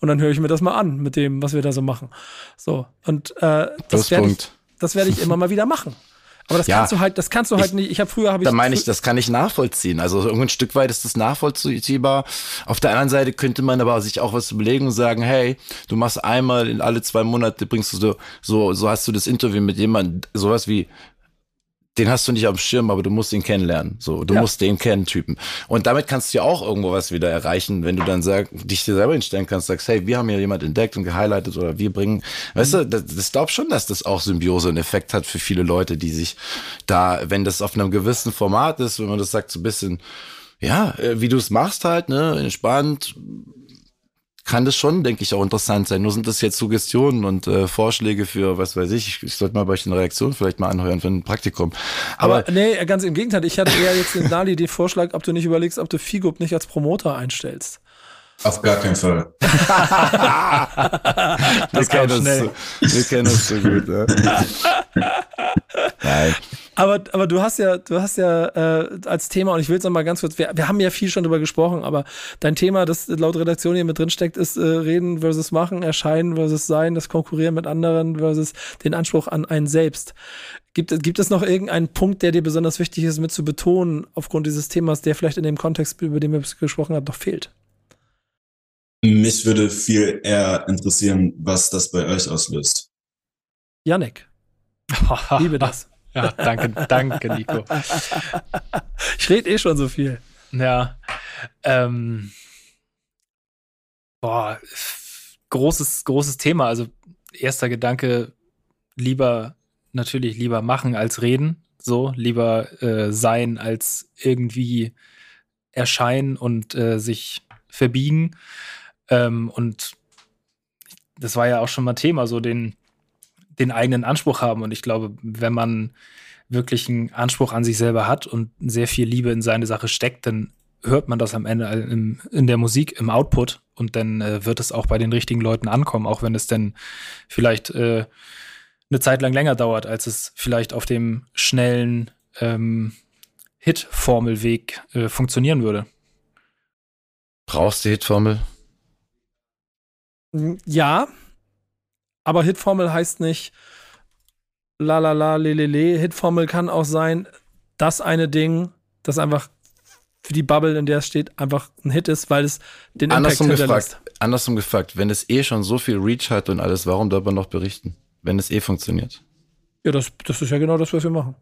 Und dann höre ich mir das mal an mit dem, was wir da so machen. So. Und äh, das werde ich, das werd ich immer mal wieder machen. Aber das ja, kannst du halt, das kannst du halt ich, nicht. Ich habe früher habe ich. Da meine ich, das kann ich nachvollziehen. Also irgendein Stück weit ist das nachvollziehbar. Auf der anderen Seite könnte man aber sich auch was überlegen und sagen, hey, du machst einmal in alle zwei Monate bringst du so, so, so hast du das Interview mit jemandem, sowas wie den hast du nicht dem Schirm, aber du musst ihn kennenlernen. So, du ja. musst den kennen, Typen. Und damit kannst du ja auch irgendwo was wieder erreichen, wenn du dann sag, dich dir selber hinstellen kannst, sagst, hey, wir haben hier jemand entdeckt und gehighlightet oder wir bringen, mhm. weißt du, das, das glaub schon, dass das auch Symbiose und Effekt hat für viele Leute, die sich da, wenn das auf einem gewissen Format ist, wenn man das sagt, so ein bisschen, ja, äh, wie du es machst halt, ne, entspannt, kann das schon, denke ich, auch interessant sein. Nur sind das jetzt Suggestionen und äh, Vorschläge für, was weiß ich, ich, ich sollte mal bei euch eine Reaktion vielleicht mal anhören für ein Praktikum. Aber, Aber nee, ganz im Gegenteil. Ich hatte eher jetzt den Dali den Vorschlag, ob du nicht überlegst, ob du Figup nicht als Promoter einstellst. Auf gar keinen Fall. das wir, kennen schnell. Das, wir kennen uns so gut. Ne? Nein. Aber, aber du hast ja, du hast ja äh, als Thema, und ich will es nochmal ganz kurz, wir, wir haben ja viel schon drüber gesprochen, aber dein Thema, das laut Redaktion hier mit drin steckt, ist äh, Reden versus Machen, Erscheinen versus Sein, das Konkurrieren mit anderen versus den Anspruch an einen selbst. Gibt, gibt es noch irgendeinen Punkt, der dir besonders wichtig ist, mit zu betonen, aufgrund dieses Themas, der vielleicht in dem Kontext, über den wir gesprochen haben, noch fehlt? Mich würde viel eher interessieren, was das bei euch auslöst. Janik. Liebe das. Ja, danke, danke, Nico. Ich rede eh schon so viel. Ja. Ähm, boah, großes, großes Thema. Also, erster Gedanke, lieber, natürlich lieber machen als reden. So, lieber äh, sein als irgendwie erscheinen und äh, sich verbiegen. Ähm, und das war ja auch schon mal Thema, so den, den eigenen Anspruch haben. Und ich glaube, wenn man wirklich einen Anspruch an sich selber hat und sehr viel Liebe in seine Sache steckt, dann hört man das am Ende in, in der Musik, im Output und dann äh, wird es auch bei den richtigen Leuten ankommen, auch wenn es dann vielleicht äh, eine Zeit lang länger dauert, als es vielleicht auf dem schnellen ähm, Hit-Formelweg äh, funktionieren würde. Brauchst du Hit-Formel? Ja, aber Hitformel heißt nicht la la la le le le. Hitformel kann auch sein, das eine Ding, das einfach für die Bubble, in der es steht, einfach ein Hit ist, weil es den andersrum Impact gefragt, Andersrum gefragt, wenn es eh schon so viel Reach hat und alles, warum darüber noch berichten? Wenn es eh funktioniert. Ja, das, das ist ja genau das, was wir machen.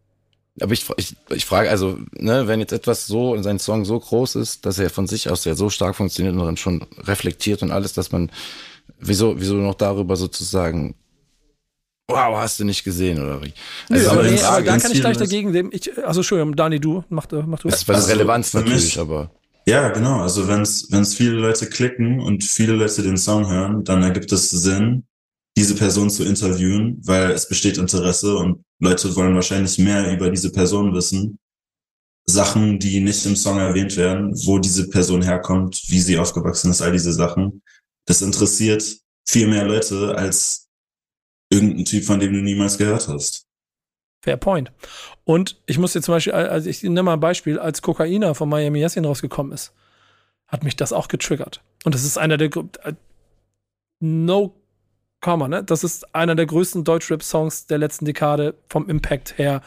Aber ich, ich, ich frage also, ne, wenn jetzt etwas so in seinem Song so groß ist, dass er von sich aus ja so stark funktioniert und dann schon reflektiert und alles, dass man wieso, wieso noch darüber sozusagen Wow, hast du nicht gesehen, oder wie? Also, Nö, aber, nee, aber da kann ich gleich dagegen nehmen. Ich, also, Entschuldigung, Dani, du, mach, mach du. Das war also, Relevanz natürlich, mich, aber. Ja, genau. Also, wenn es viele Leute klicken und viele Leute den Song hören, dann ergibt es Sinn, diese Person zu interviewen, weil es besteht Interesse und Leute wollen wahrscheinlich mehr über diese Person wissen. Sachen, die nicht im Song erwähnt werden, wo diese Person herkommt, wie sie aufgewachsen ist, all diese Sachen. Das interessiert viel mehr Leute als irgendein Typ, von dem du niemals gehört hast. Fair point. Und ich muss jetzt zum Beispiel, also ich nehme mal ein Beispiel, als Kokainer von Miami Yassin rausgekommen ist, hat mich das auch getriggert. Und das ist einer der, äh, no comma, ne? Das ist einer der größten Deutschrap-Songs der letzten Dekade vom Impact her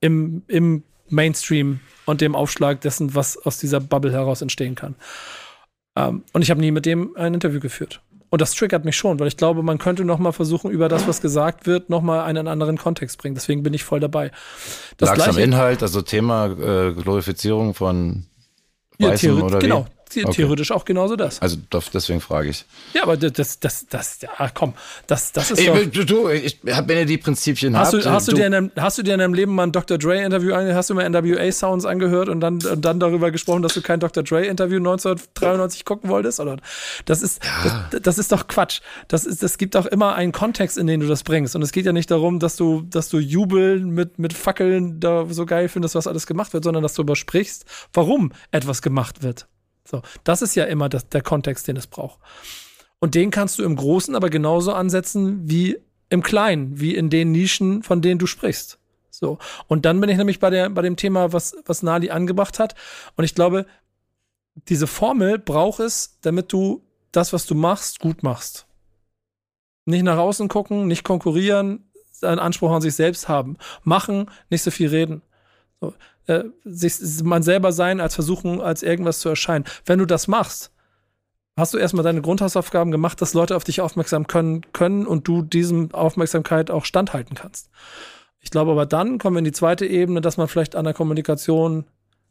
im, im Mainstream und dem Aufschlag dessen, was aus dieser Bubble heraus entstehen kann. Ähm, und ich habe nie mit dem ein Interview geführt. Und das triggert mich schon, weil ich glaube, man könnte noch mal versuchen, über das, was gesagt wird, noch mal einen anderen Kontext bringen. Deswegen bin ich voll dabei. Das Lag am Inhalt, also Thema äh, Glorifizierung von Weißen ja, oder genau, okay. theoretisch auch genauso das. Also deswegen frage ich. Ja, aber das, das, das, ja, komm, das, das ist Ey, doch. Du, ich hab, wenn ihr die Prinzipien hast habt. Du, hast, du, dir in deinem, hast du dir in deinem Leben mal ein Dr. Dre-Interview angehört? Hast du mal NWA-Sounds angehört und dann, und dann darüber gesprochen, dass du kein Dr. Dre-Interview 1993 gucken wolltest? Oder? Das ist, ja. das, das, ist doch Quatsch. Das ist, das gibt auch immer einen Kontext, in den du das bringst. Und es geht ja nicht darum, dass du, dass du jubeln mit, mit Fackeln da so geil findest, was alles gemacht wird, sondern dass du übersprichst, warum etwas gemacht wird. So, das ist ja immer das, der Kontext, den es braucht. Und den kannst du im Großen aber genauso ansetzen wie im Kleinen, wie in den Nischen, von denen du sprichst. So. Und dann bin ich nämlich bei, der, bei dem Thema, was, was Nali angebracht hat. Und ich glaube, diese Formel braucht es, damit du das, was du machst, gut machst. Nicht nach außen gucken, nicht konkurrieren, einen Anspruch an sich selbst haben. Machen, nicht so viel reden. So äh, sich man selber sein, als versuchen, als irgendwas zu erscheinen. Wenn du das machst, hast du erstmal deine Grundhausaufgaben gemacht, dass Leute auf dich aufmerksam können, können und du diesem Aufmerksamkeit auch standhalten kannst. Ich glaube aber dann kommen wir in die zweite Ebene, dass man vielleicht an der Kommunikation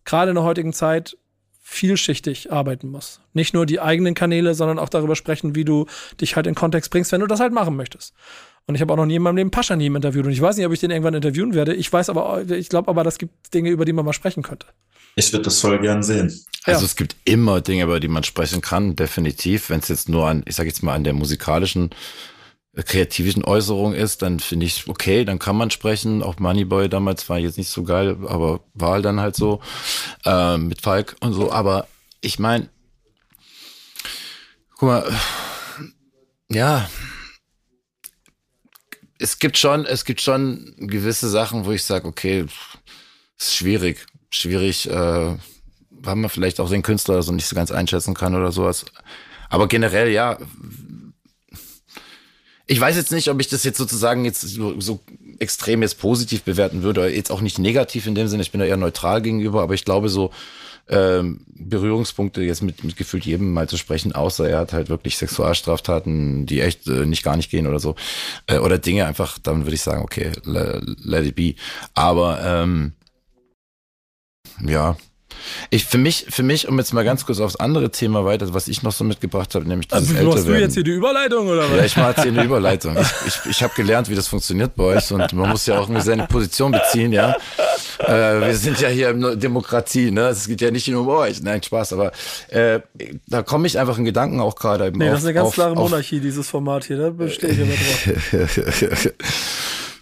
gerade in der heutigen Zeit vielschichtig arbeiten muss. Nicht nur die eigenen Kanäle, sondern auch darüber sprechen, wie du dich halt in Kontext bringst, wenn du das halt machen möchtest. Und ich habe auch noch nie in meinem Leben Pascha nie interviewt. Und ich weiß nicht, ob ich den irgendwann interviewen werde. Ich weiß aber, ich glaube aber, das gibt Dinge, über die man mal sprechen könnte. Ich würde das voll gern sehen. Also ja. es gibt immer Dinge, über die man sprechen kann, definitiv. Wenn es jetzt nur an, ich sage jetzt mal, an der musikalischen, äh, kreativen Äußerung ist, dann finde ich okay, dann kann man sprechen. Auch Moneyboy damals war jetzt nicht so geil, aber war dann halt so äh, mit Falk und so. Aber ich meine, guck mal, ja, es gibt schon, es gibt schon gewisse Sachen, wo ich sage, okay, ist schwierig, schwierig, äh, weil man vielleicht auch den Künstler so nicht so ganz einschätzen kann oder sowas. Aber generell, ja, ich weiß jetzt nicht, ob ich das jetzt sozusagen jetzt so, so extrem jetzt positiv bewerten würde, jetzt auch nicht negativ in dem Sinne, ich bin da eher neutral gegenüber, aber ich glaube so, ähm, Berührungspunkte jetzt mit, mit gefühlt jedem mal zu sprechen, außer er hat halt wirklich Sexualstraftaten, die echt äh, nicht gar nicht gehen oder so. Äh, oder Dinge einfach, dann würde ich sagen, okay, let, let it be. Aber ähm, ja, ich, für mich, für mich, um jetzt mal ganz kurz aufs andere Thema weiter, was ich noch so mitgebracht habe, nämlich dieses also, Machst du jetzt hier die Überleitung oder was? Ja, ich mache jetzt hier eine Überleitung. Ich, ich, ich habe gelernt, wie das funktioniert bei euch und man muss ja auch seine Position beziehen, ja. Äh, wir sind ja hier in Demokratie, ne? Es geht ja nicht nur um euch. Nein, Spaß, aber äh, da komme ich einfach in Gedanken auch gerade. Nee, auf, das ist eine ganz auf, klare Monarchie, auf, dieses Format hier, da bestehe ich immer drauf.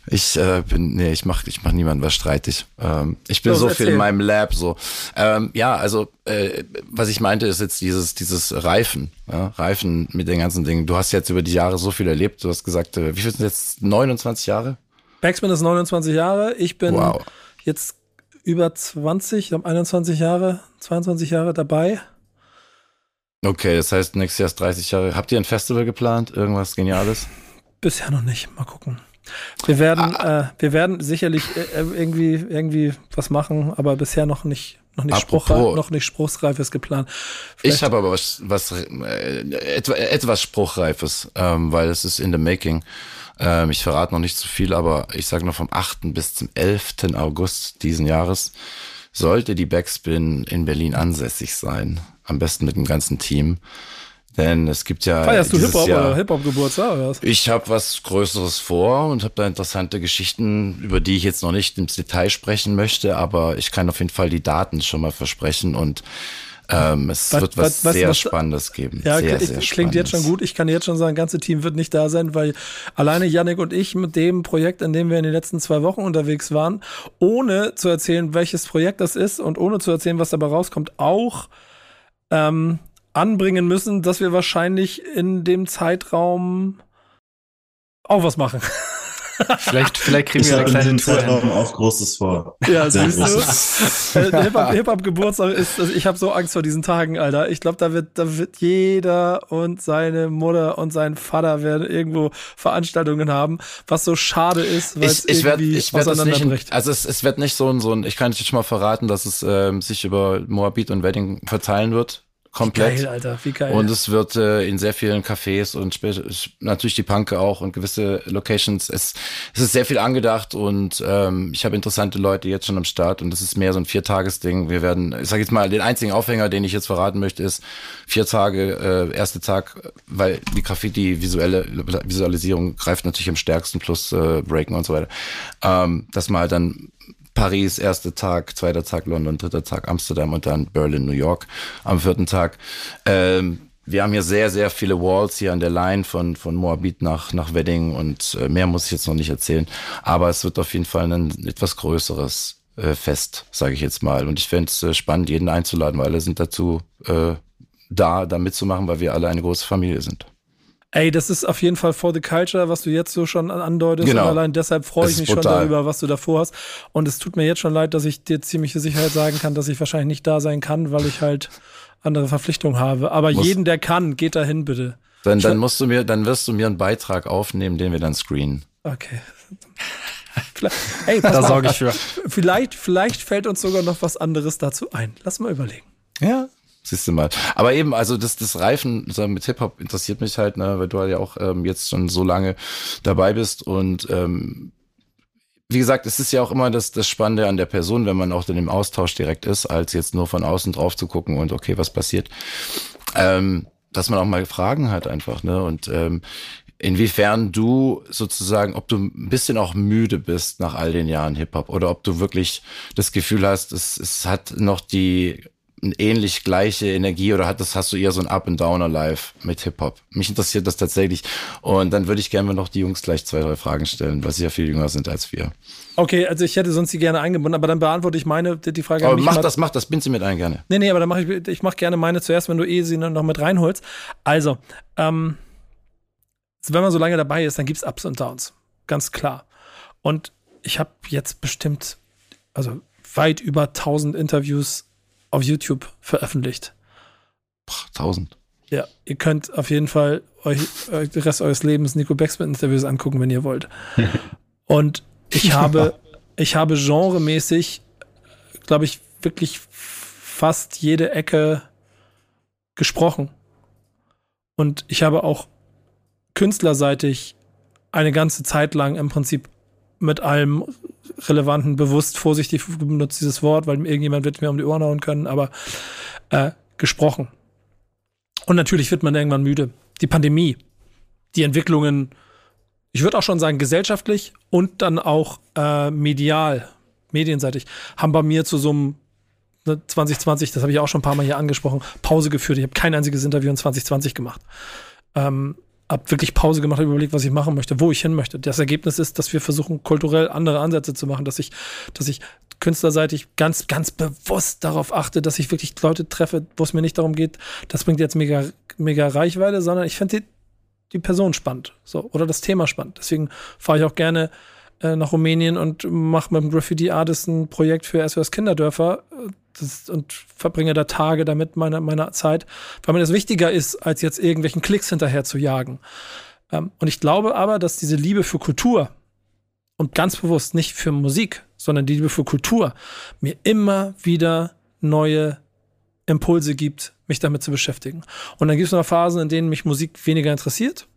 Ich äh, bin, nee, ich mach, ich mach niemandem was streitig. Ähm, ich bin so, so viel in meinem Lab so. Ähm, ja, also äh, was ich meinte, ist jetzt dieses, dieses Reifen, ja? Reifen mit den ganzen Dingen. Du hast jetzt über die Jahre so viel erlebt. Du hast gesagt, äh, wie viel sind jetzt 29 Jahre? Backspin ist 29 Jahre. Ich bin wow. jetzt über 20, ich habe 21 Jahre, 22 Jahre dabei. Okay, das heißt, nächstes Jahr ist 30 Jahre. Habt ihr ein Festival geplant? Irgendwas Geniales? Bisher noch nicht. Mal gucken. Wir werden, ah. äh, wir werden sicherlich äh, irgendwie, irgendwie was machen, aber bisher noch nicht, noch nicht, Spruchreif, noch nicht Spruchreifes geplant. Vielleicht ich habe aber was, was äh, etwa, etwas Spruchreifes, ähm, weil es ist in the making. Ähm, ich verrate noch nicht zu viel, aber ich sage nur vom 8. bis zum 11. August diesen Jahres sollte die Backspin in Berlin ansässig sein. Am besten mit dem ganzen Team. Denn es gibt ja. Feierst du Hip-Hop oder Hip-Hop-Geburtstag oder was? Ich habe was Größeres vor und habe da interessante Geschichten, über die ich jetzt noch nicht ins Detail sprechen möchte, aber ich kann auf jeden Fall die Daten schon mal versprechen und Ähm, es Was- wird was, was- sehr was- Spannendes geben. Ja, sehr, ich, sehr klingt jetzt schon gut. Ich kann jetzt schon sagen, ganze Team wird nicht da sein, weil alleine Yannick und ich mit dem Projekt, in dem wir in den letzten zwei Wochen unterwegs waren, ohne zu erzählen, welches Projekt das ist und ohne zu erzählen, was dabei rauskommt, auch ähm, anbringen müssen, dass wir wahrscheinlich in dem Zeitraum auch was machen. Vielleicht, vielleicht kriegen Ich wir habe eine in kleine Tour. Zeitraum auch Großes vor. Ja, Sehr siehst du? Großes. Äh, Hip-Hop- Hip-Hop-Geburtstag ist, also ich habe so Angst vor diesen Tagen, Alter. Ich glaube, da wird, da wird jeder und seine Mutter und sein Vater werden irgendwo Veranstaltungen haben, was so schade ist, weil es ich, ich werde irgendwie ich werd das nicht, auseinanderbricht. also es, es wird nicht so ein, so ein, ich kann jetzt schon mal verraten, dass es ähm, sich über Moabit und Wedding verteilen wird. Komplett. Geil, Alter, wie geil. Und es wird äh, in sehr vielen Cafés und natürlich die Panke auch und gewisse Locations. Es, es ist sehr viel angedacht und ähm, ich habe interessante Leute jetzt schon am Start und es ist mehr so ein Viertagesding. Wir werden, ich sage jetzt mal, den einzigen Aufhänger, den ich jetzt verraten möchte, ist vier Tage, äh, erste Tag, weil die Graffiti visuelle Visualisierung greift natürlich am stärksten plus äh, Breaken und so weiter. Ähm, dass man halt dann Paris, erster Tag, zweiter Tag London, dritter Tag Amsterdam und dann Berlin, New York am vierten Tag. Ähm, wir haben hier sehr, sehr viele Walls hier an der Line von, von Moabit nach, nach Wedding und äh, mehr muss ich jetzt noch nicht erzählen. Aber es wird auf jeden Fall ein etwas größeres äh, Fest, sage ich jetzt mal. Und ich fände es äh, spannend, jeden einzuladen, weil alle sind dazu äh, da, da mitzumachen, weil wir alle eine große Familie sind. Ey, das ist auf jeden Fall for the culture, was du jetzt so schon andeutest. Genau. Und allein deshalb freue ich mich schon brutal. darüber, was du davor hast. Und es tut mir jetzt schon leid, dass ich dir ziemliche Sicherheit sagen kann, dass ich wahrscheinlich nicht da sein kann, weil ich halt andere Verpflichtungen habe. Aber Muss- jeden, der kann, geht dahin bitte. Dann, dann musst du mir, dann wirst du mir einen Beitrag aufnehmen, den wir dann screenen. Okay. Vielleicht, ey, Da sorge ich für. vielleicht, vielleicht fällt uns sogar noch was anderes dazu ein. Lass mal überlegen. Ja. Siehst du mal. Aber eben, also das, das Reifen so mit Hip-Hop interessiert mich halt, ne, weil du ja auch ähm, jetzt schon so lange dabei bist. Und ähm, wie gesagt, es ist ja auch immer das, das Spannende an der Person, wenn man auch in dem Austausch direkt ist, als jetzt nur von außen drauf zu gucken und okay, was passiert. Ähm, dass man auch mal Fragen hat einfach, ne? Und ähm, inwiefern du sozusagen, ob du ein bisschen auch müde bist nach all den Jahren Hip-Hop oder ob du wirklich das Gefühl hast, es, es hat noch die ähnlich gleiche Energie oder hat das, hast du eher so ein Up and Downer Life mit Hip-Hop? Mich interessiert das tatsächlich. Und dann würde ich gerne noch die Jungs gleich zwei, drei Fragen stellen, weil sie ja viel jünger sind als wir. Okay, also ich hätte sonst die gerne eingebunden, aber dann beantworte ich meine, die Frage Aber mach das, mach das, bind sie mit ein gerne. Nee, nee, aber dann mache ich, ich mache gerne meine zuerst, wenn du eh sie noch mit reinholst. Also, ähm, wenn man so lange dabei ist, dann gibt's Ups und Downs. Ganz klar. Und ich habe jetzt bestimmt, also weit über 1000 Interviews auf YouTube veröffentlicht. Pff, tausend. Ja, ihr könnt auf jeden Fall euch, den Rest eures Lebens Nico Becksmith Interviews angucken, wenn ihr wollt. Und ich habe, ich habe genremäßig, glaube ich, wirklich fast jede Ecke gesprochen. Und ich habe auch künstlerseitig eine ganze Zeit lang im Prinzip mit allem Relevanten bewusst vorsichtig benutzt dieses Wort, weil irgendjemand wird mir um die Ohren hauen können, aber äh, gesprochen. Und natürlich wird man irgendwann müde. Die Pandemie, die Entwicklungen, ich würde auch schon sagen gesellschaftlich und dann auch äh, medial, medienseitig, haben bei mir zu so einem ne, 2020, das habe ich auch schon ein paar Mal hier angesprochen, Pause geführt. Ich habe kein einziges Interview in 2020 gemacht. Ähm, hab wirklich Pause gemacht, hab überlegt, was ich machen möchte, wo ich hin möchte. Das Ergebnis ist, dass wir versuchen, kulturell andere Ansätze zu machen, dass ich, dass ich künstlerseitig ganz, ganz bewusst darauf achte, dass ich wirklich Leute treffe, wo es mir nicht darum geht, das bringt jetzt mega, mega Reichweite, sondern ich finde die, die Person spannend, so, oder das Thema spannend. Deswegen fahre ich auch gerne äh, nach Rumänien und mache mit dem Graffiti Artist ein Projekt für SOS Kinderdörfer äh, das, und verbringe da Tage damit meiner meiner Zeit, weil mir das wichtiger ist, als jetzt irgendwelchen Klicks hinterher zu jagen. Ähm, und ich glaube aber, dass diese Liebe für Kultur und ganz bewusst nicht für Musik, sondern die Liebe für Kultur mir immer wieder neue Impulse gibt, mich damit zu beschäftigen. Und dann gibt es noch Phasen, in denen mich Musik weniger interessiert.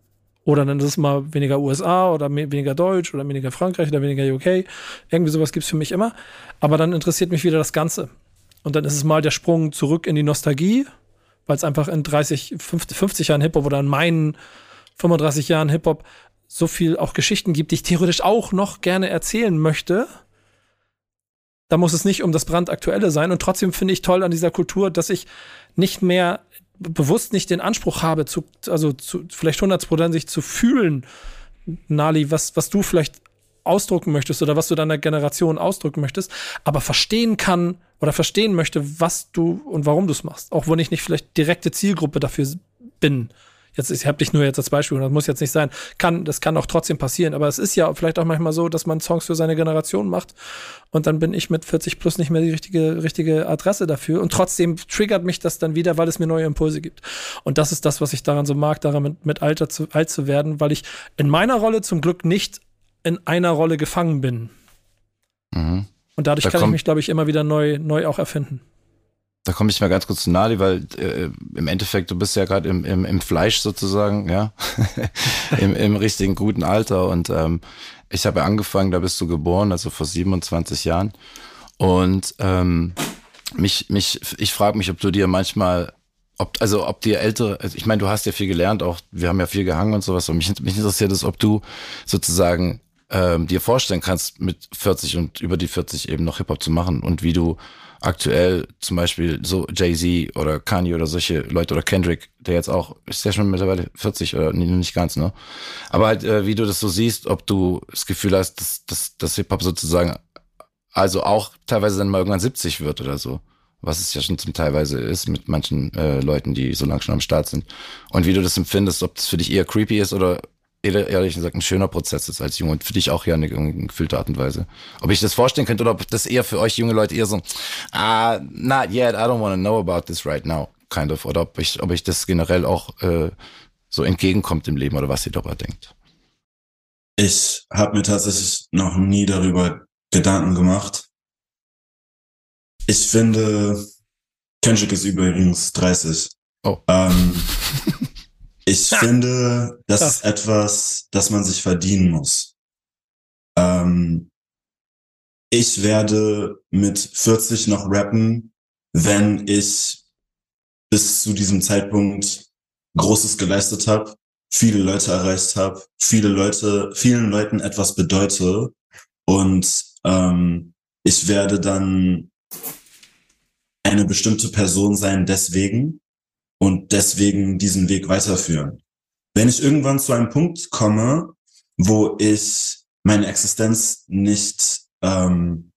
Oder dann ist es mal weniger USA oder weniger Deutsch oder weniger Frankreich oder weniger UK. Irgendwie sowas gibt es für mich immer. Aber dann interessiert mich wieder das Ganze. Und dann ist es mal der Sprung zurück in die Nostalgie, weil es einfach in 30, 50, 50 Jahren Hip-Hop oder in meinen 35 Jahren Hip-Hop so viel auch Geschichten gibt, die ich theoretisch auch noch gerne erzählen möchte. Da muss es nicht um das brandaktuelle sein. Und trotzdem finde ich toll an dieser Kultur, dass ich nicht mehr bewusst nicht den Anspruch habe, zu, also zu, vielleicht hundertprozentig zu fühlen, Nali, was, was du vielleicht ausdrucken möchtest oder was du deiner Generation ausdrücken möchtest, aber verstehen kann oder verstehen möchte, was du und warum du es machst. Auch wenn ich nicht vielleicht direkte Zielgruppe dafür bin. Jetzt, ich habe dich nur jetzt als Beispiel und das muss jetzt nicht sein. Kann, das kann auch trotzdem passieren. Aber es ist ja vielleicht auch manchmal so, dass man Songs für seine Generation macht und dann bin ich mit 40 plus nicht mehr die richtige, richtige Adresse dafür. Und trotzdem triggert mich das dann wieder, weil es mir neue Impulse gibt. Und das ist das, was ich daran so mag, daran mit, mit Alter zu, alt zu werden, weil ich in meiner Rolle zum Glück nicht in einer Rolle gefangen bin. Mhm. Und dadurch da kann ich mich, glaube ich, immer wieder neu, neu auch erfinden. Da komme ich mal ganz kurz zu Nali, weil äh, im Endeffekt, du bist ja gerade im, im, im Fleisch sozusagen, ja, Im, im richtigen guten Alter. Und ähm, ich habe ja angefangen, da bist du geboren, also vor 27 Jahren. Und ähm, mich, mich, ich frage mich, ob du dir manchmal, ob, also ob dir ältere, also ich meine, du hast ja viel gelernt, auch wir haben ja viel gehangen und sowas. Und mich, mich interessiert es, ob du sozusagen ähm, dir vorstellen kannst, mit 40 und über die 40 eben noch Hip-Hop zu machen und wie du aktuell zum Beispiel so Jay-Z oder Kanye oder solche Leute oder Kendrick, der jetzt auch, ist ja schon mittlerweile 40 oder nicht ganz, ne? Aber halt, äh, wie du das so siehst, ob du das Gefühl hast, dass, dass, dass Hip-Hop sozusagen also auch teilweise dann mal irgendwann 70 wird oder so. Was es ja schon zum Teilweise ist mit manchen äh, Leuten, die so lange schon am Start sind. Und wie du das empfindest, ob das für dich eher creepy ist oder ehrlich gesagt ein schöner Prozess ist als Junge und für dich auch ja eine, gefühlte Art und Weise. Ob ich das vorstellen könnte oder ob das eher für euch junge Leute eher so, ah, not yet, I don't want to know about this right now, kind of. Oder ob ich, ob ich das generell auch äh, so entgegenkommt im Leben oder was ihr darüber denkt. Ich habe mir tatsächlich noch nie darüber Gedanken gemacht. Ich finde, Kendrick ist übrigens 30. Oh. Ähm, Ich ja. finde, das ja. ist etwas, das man sich verdienen muss. Ähm, ich werde mit 40 noch rappen, wenn ich bis zu diesem Zeitpunkt Großes geleistet habe, viele Leute erreicht habe, viele Leute, vielen Leuten etwas bedeute und ähm, ich werde dann eine bestimmte Person sein deswegen und deswegen diesen Weg weiterführen. Wenn ich irgendwann zu einem Punkt komme, wo ich meine Existenz nicht ähm,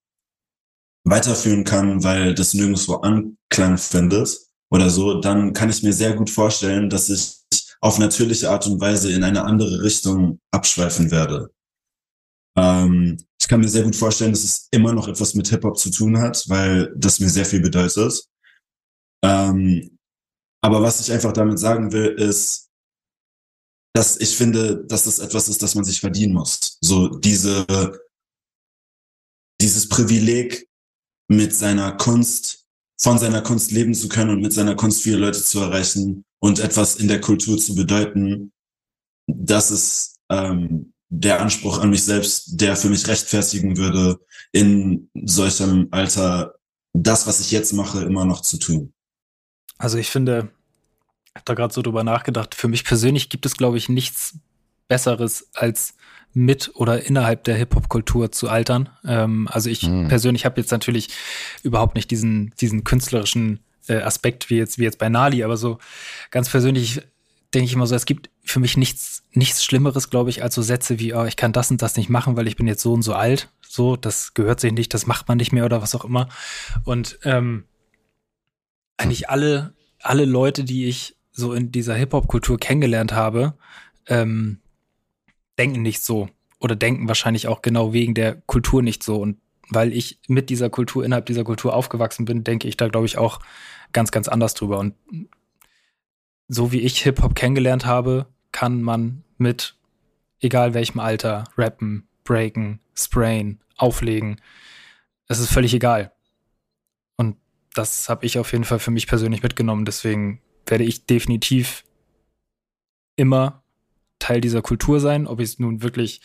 weiterführen kann, weil das nirgendwo Anklang findet oder so, dann kann ich mir sehr gut vorstellen, dass ich auf natürliche Art und Weise in eine andere Richtung abschweifen werde. Ähm, ich kann mir sehr gut vorstellen, dass es immer noch etwas mit Hip-Hop zu tun hat, weil das mir sehr viel bedeutet. Ähm, aber was ich einfach damit sagen will, ist, dass ich finde, dass das etwas ist, das man sich verdienen muss. So diese, dieses Privileg, mit seiner Kunst, von seiner Kunst leben zu können und mit seiner Kunst viele Leute zu erreichen und etwas in der Kultur zu bedeuten, das ist ähm, der Anspruch an mich selbst, der für mich rechtfertigen würde, in solchem Alter das, was ich jetzt mache, immer noch zu tun. Also ich finde, habe da gerade so drüber nachgedacht, für mich persönlich gibt es, glaube ich, nichts Besseres als mit oder innerhalb der Hip-Hop-Kultur zu altern. Ähm, also ich mhm. persönlich habe jetzt natürlich überhaupt nicht diesen, diesen künstlerischen äh, Aspekt wie jetzt, wie jetzt bei Nali, aber so ganz persönlich denke ich immer so, es gibt für mich nichts, nichts Schlimmeres, glaube ich, als so Sätze wie, oh, ich kann das und das nicht machen, weil ich bin jetzt so und so alt. So, das gehört sich nicht, das macht man nicht mehr oder was auch immer. Und ähm, eigentlich alle, alle Leute, die ich so in dieser Hip-Hop-Kultur kennengelernt habe, ähm, denken nicht so oder denken wahrscheinlich auch genau wegen der Kultur nicht so. Und weil ich mit dieser Kultur, innerhalb dieser Kultur aufgewachsen bin, denke ich da, glaube ich, auch ganz, ganz anders drüber. Und so wie ich Hip-Hop kennengelernt habe, kann man mit egal welchem Alter rappen, breaken, sprayen, auflegen. Es ist völlig egal. Und das habe ich auf jeden Fall für mich persönlich mitgenommen. Deswegen werde ich definitiv immer Teil dieser Kultur sein. Ob ich es nun wirklich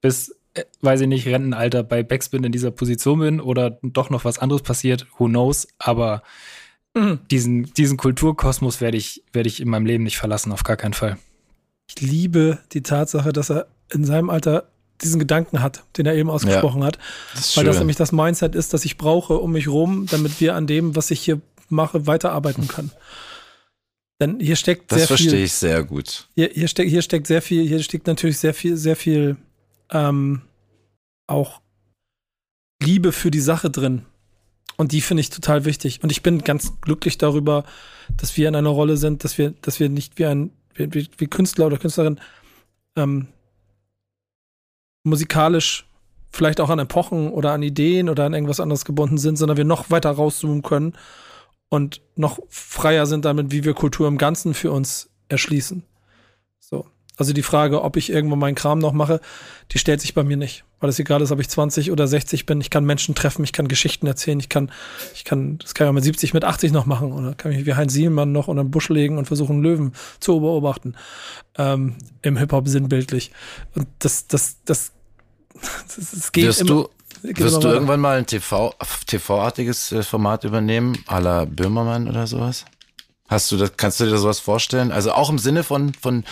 bis, äh, weiß ich nicht, Rentenalter bei Backspin in dieser Position bin oder doch noch was anderes passiert, who knows. Aber mhm. diesen, diesen Kulturkosmos werde ich, werde ich in meinem Leben nicht verlassen, auf gar keinen Fall. Ich liebe die Tatsache, dass er in seinem Alter diesen Gedanken hat, den er eben ausgesprochen hat. Das Weil das schön. nämlich das Mindset ist, das ich brauche um mich rum, damit wir an dem, was ich hier mache, weiterarbeiten können. Denn hier steckt Das sehr verstehe viel. ich sehr gut. Hier, hier, steckt, hier steckt sehr viel, hier steckt natürlich sehr viel, sehr viel ähm, auch Liebe für die Sache drin. Und die finde ich total wichtig. Und ich bin ganz glücklich darüber, dass wir in einer Rolle sind, dass wir, dass wir nicht wie ein, wie, wie, wie Künstler oder Künstlerin ähm, musikalisch vielleicht auch an Epochen oder an Ideen oder an irgendwas anderes gebunden sind, sondern wir noch weiter rauszoomen können und noch freier sind damit, wie wir Kultur im Ganzen für uns erschließen. So. Also die Frage, ob ich irgendwann meinen Kram noch mache, die stellt sich bei mir nicht. Weil es egal ist, ob ich 20 oder 60 bin. Ich kann Menschen treffen, ich kann Geschichten erzählen, ich kann, ich kann, das kann ich auch mit 70, mit 80 noch machen. Oder kann mich wie Heinz Sielmann noch unter den Busch legen und versuchen, Löwen zu beobachten. Ähm, Im Hip-Hop sinnbildlich. Und das, das, das, das, das geht Wirst immer, du, wirst du irgendwann mal ein TV, TV-artiges Format übernehmen, à la Böhmermann oder sowas? Hast du das, kannst du dir sowas vorstellen? Also auch im Sinne von, von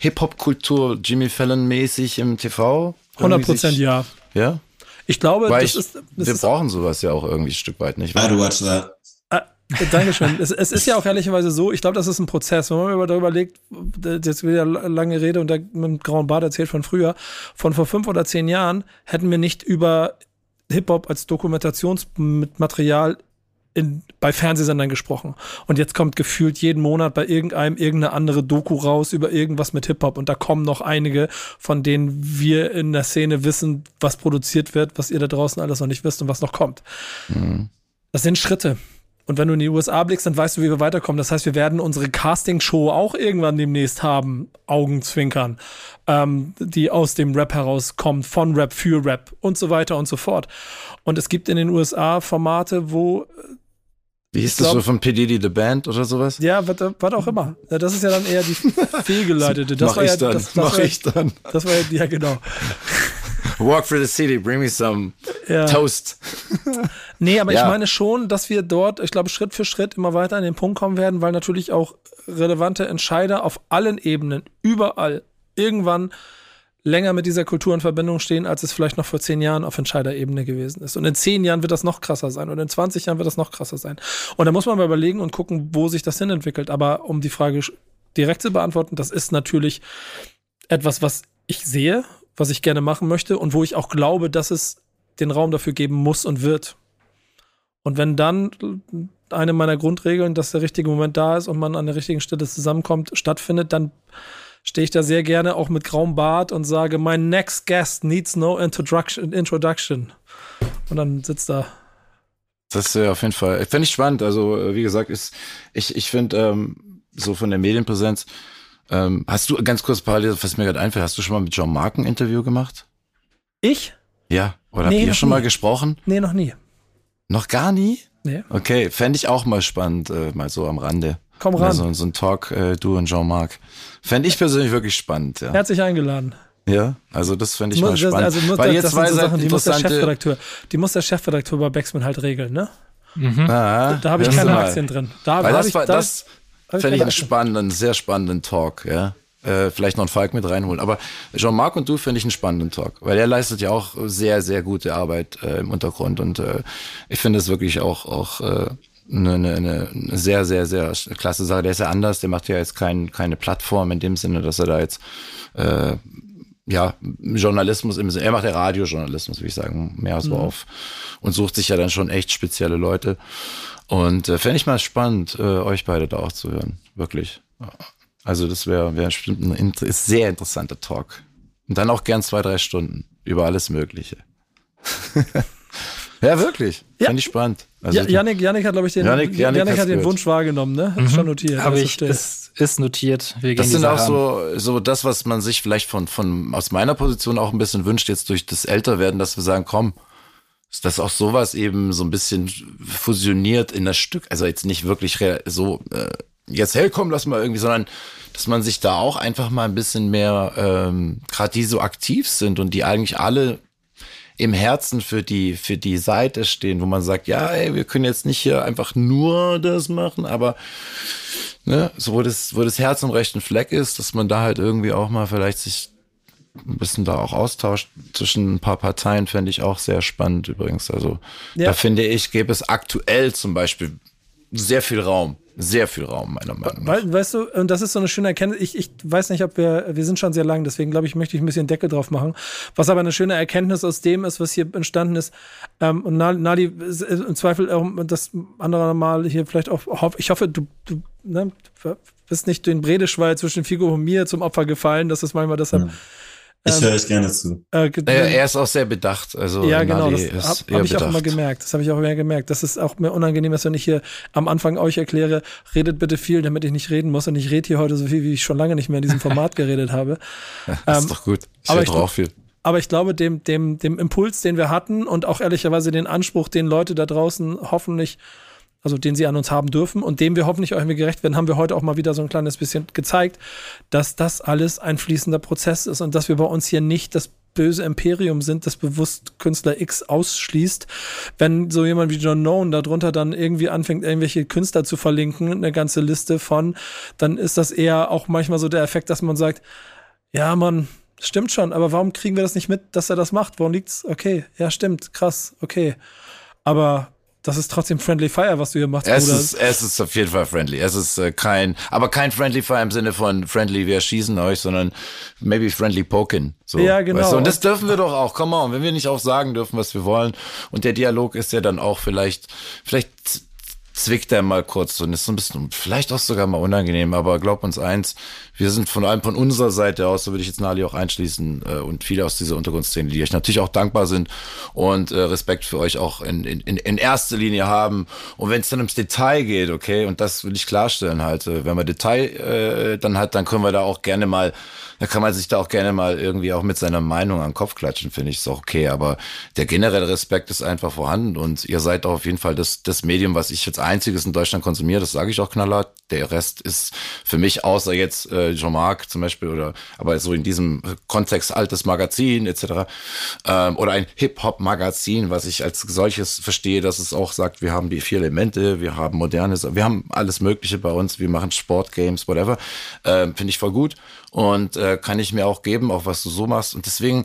Hip-Hop-Kultur, Jimmy Fallon-mäßig im TV? 100 Irgendwie Prozent ja. Ja? Ich glaube, Weil das ich, ist, das wir ist brauchen sowas ja auch irgendwie ein Stück weit, nicht wahr? I'd watch that. Ah, Dankeschön. es, es ist ja auch ehrlicherweise so, ich glaube, das ist ein Prozess. Wenn man über- darüber überlegt, jetzt wieder lange Rede und der mit dem grauen Bart erzählt von früher, von vor fünf oder zehn Jahren hätten wir nicht über Hip-Hop als Dokumentationsmaterial in, bei Fernsehsendern gesprochen. Und jetzt kommt gefühlt jeden Monat bei irgendeinem irgendeine andere Doku raus über irgendwas mit Hip-Hop. Und da kommen noch einige, von denen wir in der Szene wissen, was produziert wird, was ihr da draußen alles noch nicht wisst und was noch kommt. Das sind Schritte. Und wenn du in die USA blickst, dann weißt du, wie wir weiterkommen. Das heißt, wir werden unsere Casting-Show auch irgendwann demnächst haben, Augenzwinkern, ähm, die aus dem Rap herauskommt, von Rap für Rap und so weiter und so fort. Und es gibt in den USA Formate, wo, Wie hieß das glaub- so von P. Diddy The Band oder sowas? ja, was, was auch immer. Ja, das ist ja dann eher die fehlgeleitete. Das mach war ich ja, dann, das, das mach war, ich dann. Das war ja, ja, genau. Walk through the city, bring me some Ja. toast. Nee, aber Ja. ich meine schon, dass wir dort, ich glaube, Schritt für Schritt immer weiter an den Punkt kommen werden, weil natürlich auch relevante Entscheider auf allen Ebenen, überall, irgendwann länger mit dieser Kultur in Verbindung stehen, als es vielleicht noch vor zehn Jahren auf Entscheiderebene gewesen ist. Und in zehn Jahren wird das noch krasser sein und in 20 Jahren wird das noch krasser sein. Und da muss man mal überlegen und gucken, wo sich das hin entwickelt. Aber um die Frage direkt zu beantworten, das ist natürlich etwas, was ich sehe, was ich gerne machen möchte und wo ich auch glaube, dass es den Raum dafür geben muss und wird. Und wenn dann eine meiner Grundregeln, dass der richtige Moment da ist und man an der richtigen Stelle zusammenkommt, stattfindet, dann stehe ich da sehr gerne auch mit grauem Bart und sage, my next guest needs no introduction. Und dann sitzt da. Das ist ja auf jeden Fall, fände ich spannend. Also, äh, wie gesagt, ist, ich, ich finde, ähm, so von der Medienpräsenz, ähm, hast du, ganz kurz parallel, was mir gerade einfällt, hast du schon mal mit John Mark ein Interview gemacht? Ich? Ja. Oder Nee, habt ihr schon mal nie. gesprochen? Nee, noch nie. Noch gar nie? Nee. Okay, fände ich auch mal spannend, äh, mal so am Rande. Komm ran. so, so ein Talk, äh, du und Jean-Marc. Fände ich persönlich wirklich spannend, ja. Herzlich eingeladen. Ja, also das fände ich Muss- mal spannend. also muss, Weil das, ihr das zwei sind so Sachen, die muss der. Chefredakteur, die muss der Chefredakteur bei Backspin halt regeln, ne? Ah, Da habe ich keine mal. Aktien drin. Da, Weil da das, ich, war, da, das fände ich einen spannenden, sehr spannenden Talk, ja. Äh, vielleicht noch einen Falk mit reinholen. Aber Jean-Marc und du finde ich einen spannenden Talk, weil er leistet ja auch sehr, sehr gute Arbeit äh, im Untergrund und äh, ich finde es wirklich auch, auch äh, eine, eine, eine eine sehr, sehr, sehr klasse Sache. Der ist ja anders, der macht ja jetzt kein, keine Plattform in dem Sinne, dass er da jetzt äh, ja, Journalismus im Sinne, er macht ja Radiojournalismus, würde ich sagen, mehr so auf und sucht sich ja dann schon echt spezielle Leute. Und äh, fände ich mal spannend, äh, euch beide da auch zu hören. Wirklich. Also das wäre wär bestimmt ein inter ist sehr interessanter Talk. Und dann auch gern zwei, drei Stunden über alles Mögliche. ja, wirklich. Ja. Fände ich spannend. Also, Ja, Janik, Janik hat, glaube ich, den, Janik- Janik, Janik hat den. Wunsch wahrgenommen, ne? Hat schon notiert. Habe alles ich, verstehe. Ist, notiert. Wir gehen das sind auch an. so, so das, was man sich vielleicht von, von, aus meiner Position auch ein bisschen wünscht, jetzt durch das Älterwerden, dass wir sagen, komm, ist das auch sowas eben so ein bisschen fusioniert in das Stück, also jetzt nicht wirklich so, äh, jetzt hey, komm, lass mal irgendwie, sondern dass man sich da auch einfach mal ein bisschen mehr, ähm, gerade die so aktiv sind und die eigentlich alle im Herzen für die, für die Seite stehen, wo man sagt, ja, ey, wir können jetzt nicht hier einfach nur das machen, aber ne, so wo das, wo das Herz am rechten Fleck ist, dass man da halt irgendwie auch mal vielleicht sich ein bisschen da auch Austausch zwischen ein paar Parteien, fände ich auch sehr spannend übrigens. Also Ja. da finde ich, gäbe es aktuell zum Beispiel sehr viel Raum. Sehr viel Raum, meiner Meinung nach. Weißt du, und das ist so eine schöne Erkenntnis. Ich, ich weiß nicht, ob wir, wir sind schon sehr lang, deswegen glaube ich, möchte ich ein bisschen Deckel drauf machen. Was aber eine schöne Erkenntnis aus dem ist, was hier entstanden ist. Ähm, und ist im Zweifel auch das andere Mal hier vielleicht auch, ich hoffe, du, du ne, du bist nicht den Bredeschwall zwischen Figo und mir zum Opfer gefallen. Das ist manchmal deshalb. Ich Ähm, höre euch gerne zu. Äh, Naja, er ist auch sehr bedacht. Also ja, genau, Nadi das habe hab ich auch bedacht. immer gemerkt. Das habe ich auch immer gemerkt. Das ist auch mir unangenehm, dass wenn ich hier am Anfang euch erkläre, redet bitte viel, damit ich nicht reden muss. Und ich rede hier heute so viel, wie ich schon lange nicht mehr in diesem Format geredet habe. Das Ähm, ist doch gut. Ich aber ich- doch auch viel. Aber ich glaube, dem, dem, dem Impuls, den wir hatten und auch ehrlicherweise den Anspruch, den Leute da draußen hoffentlich, also den sie an uns haben dürfen und dem wir hoffentlich auch irgendwie gerecht werden, haben wir heute auch mal wieder so ein kleines bisschen gezeigt, dass das alles ein fließender Prozess ist und dass wir bei uns hier nicht das böse Imperium sind, das bewusst Künstler X ausschließt. Wenn so jemand wie John Nolan darunter dann irgendwie anfängt, irgendwelche Künstler zu verlinken, eine ganze Liste von, dann ist das eher auch manchmal so der Effekt, dass man sagt, ja, Mann, stimmt schon, aber warum kriegen wir das nicht mit, dass er das macht? Woran liegt's? Okay, ja, stimmt, krass, okay. Aber das ist trotzdem Friendly Fire, was du hier machst, Es Bruder. ist, es ist auf jeden Fall friendly. Es ist äh, kein, aber kein friendly Fire im Sinne von friendly, wir schießen euch, sondern maybe friendly poking. So, Ja, genau. Weißt du? Und das dürfen wir doch auch. Come on, wenn wir nicht auch sagen dürfen, was wir wollen. Und der Dialog ist ja dann auch vielleicht, vielleicht zwickt er mal kurz und ist so ein bisschen, vielleicht auch sogar mal unangenehm, aber glaub uns eins, wir sind von allem von unserer Seite aus, so würde ich jetzt Nali auch einschließen, äh, und viele aus dieser Untergrundszene, die euch natürlich auch dankbar sind und äh, Respekt für euch auch in, in, in erster Linie haben. Und wenn es dann ums Detail geht, okay, und das will ich klarstellen halt, äh, wenn wir Detail äh, dann hat, dann können wir da auch gerne mal, da kann man sich da auch gerne mal irgendwie auch mit seiner Meinung an den Kopf klatschen, finde ich, ist auch okay. Aber der generelle Respekt ist einfach vorhanden und ihr seid auch auf jeden Fall das, das Medium, was ich jetzt einziges in Deutschland konsumiere, das sage ich auch knallhart. Der Rest ist für mich, außer jetzt äh, Jean-Marc zum Beispiel, oder aber so in diesem Kontext altes Magazin etc. Ähm, oder ein Hip-Hop-Magazin, was ich als solches verstehe, dass es auch sagt, wir haben die vier Elemente, wir haben modernes, wir haben alles Mögliche bei uns, wir machen Sportgames, whatever. Ähm, Finde ich voll gut und äh, kann ich mir auch geben, auch was du so machst. Und deswegen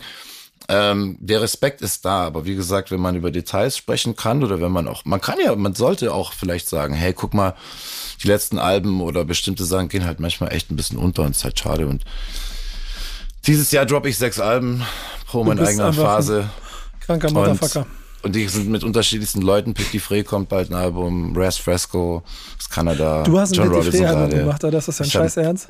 ähm, der Respekt ist da, aber wie gesagt, wenn man über Details sprechen kann oder wenn man auch, man kann ja, man sollte auch vielleicht sagen, hey, guck mal, die letzten Alben oder bestimmte Sachen gehen halt manchmal echt ein bisschen unter und ist halt schade. Und dieses Jahr droppe ich sechs Alben pro meiner eigenen Phase. Kranker Motherfucker. und die sind mit unterschiedlichsten Leuten. Petit Frey kommt bald ein Album, Raz Fresco aus Kanada. Du hast ein Robinson Frey-Album gerade. gemacht, oder? Das ist Ich hab- Scheiß Ernst?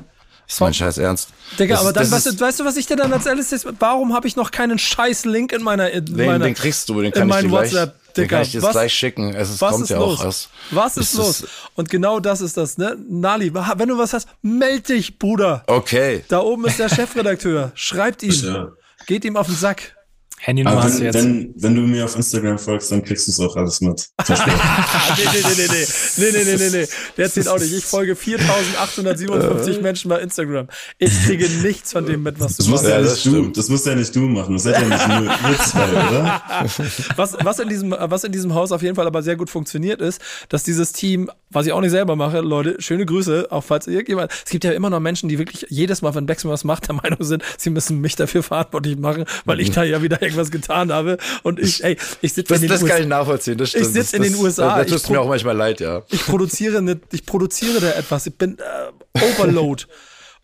Ist mein Scheiß Ernst. Digga, Das aber ist- dann, weißt, ist- du, weißt du, was ich dir dann als erstes jetzt, warum habe ich noch keinen scheiß Link in meiner, in Den, meiner den kriegst du, den in kann ich meinen dir gleich, WhatsApp, den Digga, kann ich dir was- gleich schicken. Es ist, Was kommt ist ja los? auch aus. Was ist Es los? Und genau das ist das, ne? Nali, wenn du was hast, meld dich, Bruder. Okay. Da oben ist der Chefredakteur. Schreibt ihm. Ja. Geht ihm auf den Sack. Handynummer Aber hast du wenn, jetzt. wenn, wenn du mir auf Instagram folgst, dann kriegst du es auch alles mit. Nee, nee, nee, nee, nee. Nee, nee, nee, nee, nee. Der zählt auch nicht. Ich folge 4857 Menschen bei Instagram. Ich kriege nichts von dem mit, was du Das musst machst. ja, das du, das musst ja nicht du machen. Das seid ja nicht nur ihr zwei, oder? Was, was, in diesem, was in diesem Haus auf jeden Fall aber sehr gut funktioniert ist, dass dieses Team, was ich auch nicht selber mache, Leute, schöne Grüße, auch falls irgendjemand, es gibt ja immer noch Menschen, die wirklich jedes Mal, wenn Baxman was macht, der Meinung sind, sie müssen mich dafür verantwortlich machen, weil ich da ja wieder irgendwas getan habe und ich, ey, ich sitze Das, in den das kann ich USA. nachvollziehen, das stimmt. sitz Das- in den das- USA, Das ich tut mir auch manchmal leid, ja. Ich produziere, eine, ich produziere da etwas, ich bin äh, Overload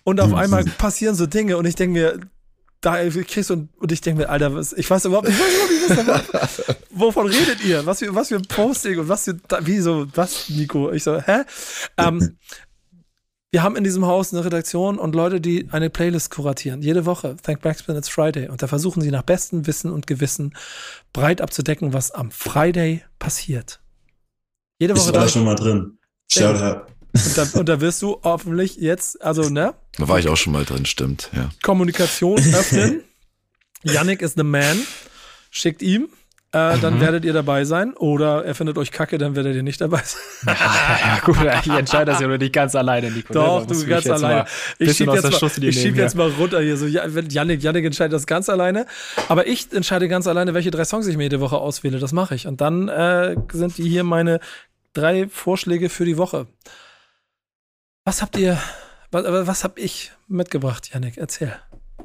und auf einmal passieren so Dinge und ich denke mir, da kriegst du und, und ich denke mir, Alter, was, ich weiß überhaupt nicht, ich was da war. Wovon redet ihr? Was für, was für ein Posting und was für, wie so, was, Nico? Ich so, hä? Ähm, wir haben in diesem Haus eine Redaktion und Leute, die eine Playlist kuratieren. Jede Woche. Thank Backspin, it's Friday. Und da versuchen sie nach bestem Wissen und Gewissen breit abzudecken, was am Friday passiert. Jede Ich Woche war da da, schon mal drin. Shout out. und, da, und da wirst du hoffentlich jetzt, also, ne? Da war ich auch schon mal drin, stimmt, ja. Kommunikation öffnen. Yannick ist the man. Schickt ihm. Äh, dann werdet ihr dabei sein. Oder er findet euch kacke, dann werdet ihr nicht dabei sein. ja, gut, ich entscheide das ja nur nicht ganz alleine, Nico. ne? Doch, Da du ganz alleine. Ich bisschen schieb aus jetzt, mal, ich schieb jetzt mal runter hier. So, ja, Yannick, Yannick entscheidet das ganz alleine. Aber ich entscheide ganz alleine, welche drei Songs ich mir jede Woche auswähle. Das mache ich. Und dann äh, sind die hier meine drei Vorschläge für die Woche. Was habt ihr, was, was hab ich mitgebracht, Yannick? Erzähl.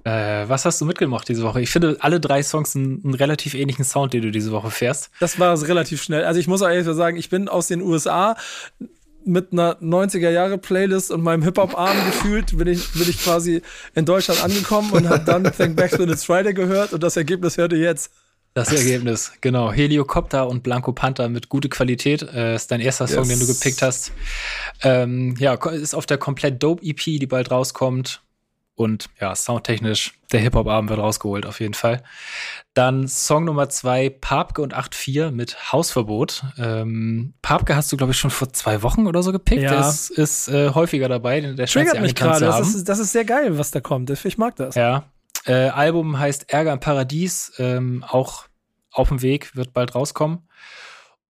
Äh, was hast du mitgemacht diese Woche? Ich finde alle drei Songs einen, einen, relativ ähnlichen Sound, den du diese Woche fährst. Das war relativ schnell. Also ich muss auch ehrlich sagen, ich bin aus den USA mit einer 90er Jahre Playlist und meinem Hip Hop Arm gefühlt bin ich bin ich quasi in Deutschland angekommen und habe dann Thank Back to It's Friday gehört und das Ergebnis hörte jetzt. Das Ergebnis, genau. Heliocopter und Blanco Panther mit gute Qualität. Äh, ist dein erster Song, yes. den du gepickt hast. Ähm, ja, ist auf der komplett Dope EP, die bald rauskommt. Und ja, soundtechnisch, der Hip-Hop-Abend wird rausgeholt, auf jeden Fall. Dann Song Nummer zwei, Papke und 8.4 mit Hausverbot. Ähm, Papke hast du, glaube ich, schon vor zwei Wochen oder so gepickt. Ja. Der ist, ist äh, häufiger dabei. Der Triggert mich gerade. Das ist, das ist sehr geil, was da kommt. Ich mag das. Ja, äh, Album heißt Ärger im Paradies, ähm, auch auf dem Weg, wird bald rauskommen.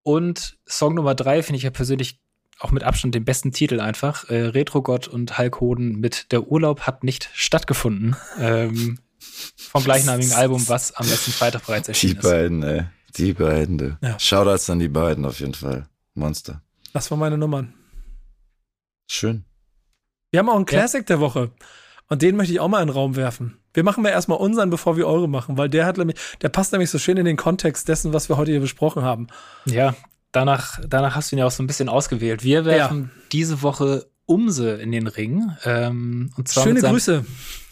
Und Song Nummer drei finde ich ja persönlich auch mit Abstand den besten Titel einfach. Äh, Retrogott und Hulk Hoden mit Der Urlaub hat nicht stattgefunden. ähm, vom gleichnamigen Album, was am letzten Freitag bereits erschienen ist. Die beiden, ey. Die beiden, ja. Shoutouts an die beiden auf jeden Fall. Monster. Das waren meine Nummern. Schön. Wir haben auch einen Classic ja. der Woche. Und den möchte ich auch mal in den Raum werfen. Wir machen mal erstmal unseren, bevor wir eure machen, weil der hat nämlich, der passt nämlich so schön in den Kontext dessen, was wir heute hier besprochen haben. Ja, danach, danach hast du ihn ja auch so ein bisschen ausgewählt. Wir werfen ja. diese Woche Umse in den Ring. Ähm, und zwar Schöne Grüße.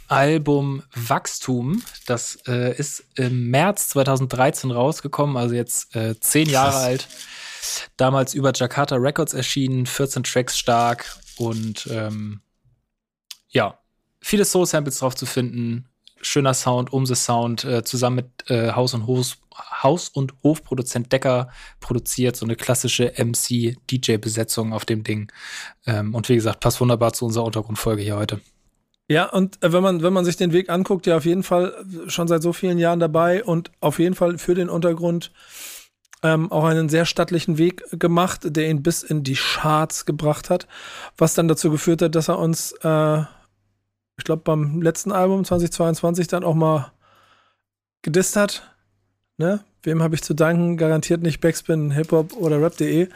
Album Wachstum. Das äh, ist im März 2013 rausgekommen, also jetzt äh, zehn Jahre Krass. alt. Damals über Jakarta Records erschienen, 14 Tracks stark und ähm, ja, viele Soul-Samples drauf zu finden, schöner Sound, Umse Sound, äh, zusammen mit äh, Haus und Hof, Haus und Hofproduzent Decker produziert, so eine klassische MC-DJ-Besetzung auf dem Ding. Ähm, und wie gesagt, passt wunderbar zu unserer Untergrundfolge hier heute. Ja, und äh, wenn man, wenn man sich den Weg anguckt, ja auf jeden Fall schon seit so vielen Jahren dabei und auf jeden Fall für den Untergrund ähm, auch einen sehr stattlichen Weg gemacht, der ihn bis in die Charts gebracht hat, was dann dazu geführt hat, dass er uns äh, ich glaube, beim letzten Album 2022 dann auch mal gedisst hat. Ne? Wem habe ich zu danken? Garantiert nicht Backspin, Hip-Hop oder Rap.de.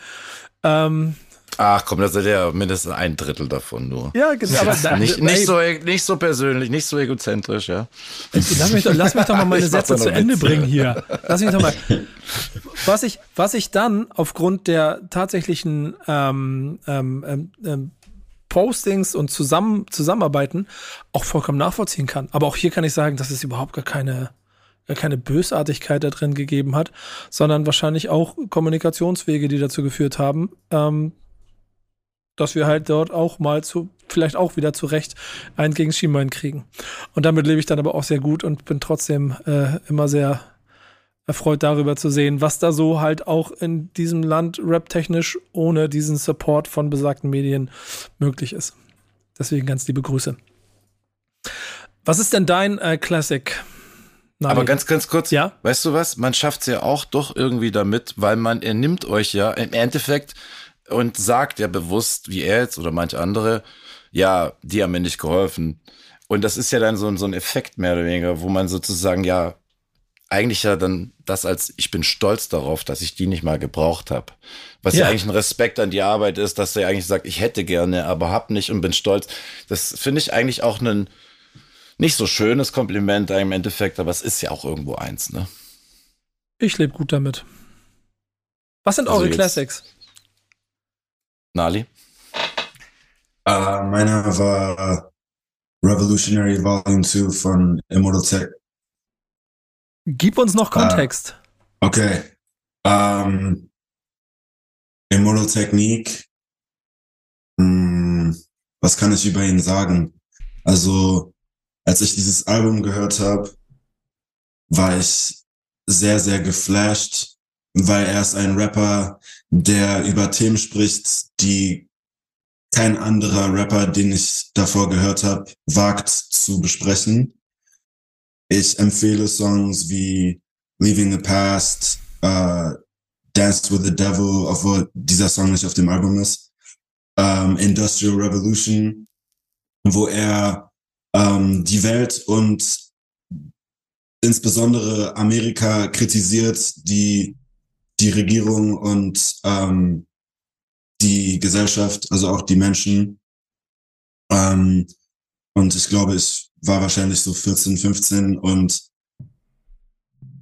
Ähm, Ach komm, das ist ja mindestens ein Drittel davon nur. Ja, genau. Aber da, nicht, nicht, so, nicht so persönlich, nicht so egozentrisch, ja. Lass mich doch, lass mich doch mal meine Sätze zu Ende bringen hier. Lass mich doch mal. Was ich, was ich dann aufgrund der tatsächlichen ähm, ähm, ähm, ähm Postings und zusammen, Zusammenarbeiten auch vollkommen nachvollziehen kann. Aber auch hier kann ich sagen, dass es überhaupt gar keine, keine Bösartigkeit da drin gegeben hat, sondern wahrscheinlich auch Kommunikationswege, die dazu geführt haben, ähm, dass wir halt dort auch mal zu, vielleicht auch wieder zurecht einen gegen Schienbein kriegen. Und damit lebe ich dann aber auch sehr gut und bin trotzdem äh, immer sehr erfreut darüber zu sehen, was da so halt auch in diesem Land rap-technisch ohne diesen Support von besagten Medien möglich ist. Deswegen ganz liebe Grüße. Was ist denn dein äh, Classic? Nein. Aber ganz, ganz kurz, ja? weißt du was? Man schafft es ja auch doch irgendwie damit, weil man, er nimmt euch ja im Endeffekt und sagt ja bewusst, wie er jetzt oder manche andere, ja, die haben mir nicht geholfen. Und das ist ja dann so, so ein Effekt mehr oder weniger, wo man sozusagen ja eigentlich ja dann das als, ich bin stolz darauf, dass ich die nicht mal gebraucht habe. Was ja. ja. eigentlich ein Respekt an die Arbeit ist, dass er eigentlich sagt, ich hätte gerne, aber hab nicht und bin stolz. Das finde ich eigentlich auch ein nicht so schönes Kompliment im Endeffekt, aber es ist ja auch irgendwo eins, ne? Ich lebe gut damit. Was sind also eure Classics? Nali? Uh, meiner war Revolutionary Volume 2 von Immortal Tech. Gib uns noch Kontext. Uh, okay. Um, Immortal Technique. Hm, was kann ich über ihn sagen? Also, als ich dieses Album gehört habe, war ich sehr, sehr geflasht, weil er ist ein Rapper, der über Themen spricht, die kein anderer Rapper, den ich davor gehört habe, wagt zu besprechen. Ich empfehle Songs wie Leaving the Past, uh, Dance with the Devil, obwohl dieser Song nicht auf dem Album ist. Um, Industrial Revolution, wo er um, die Welt und insbesondere Amerika kritisiert, die die Regierung und ähm, die Gesellschaft, also auch die Menschen. Ähm, und ich glaube, ich war wahrscheinlich so 14, 15 und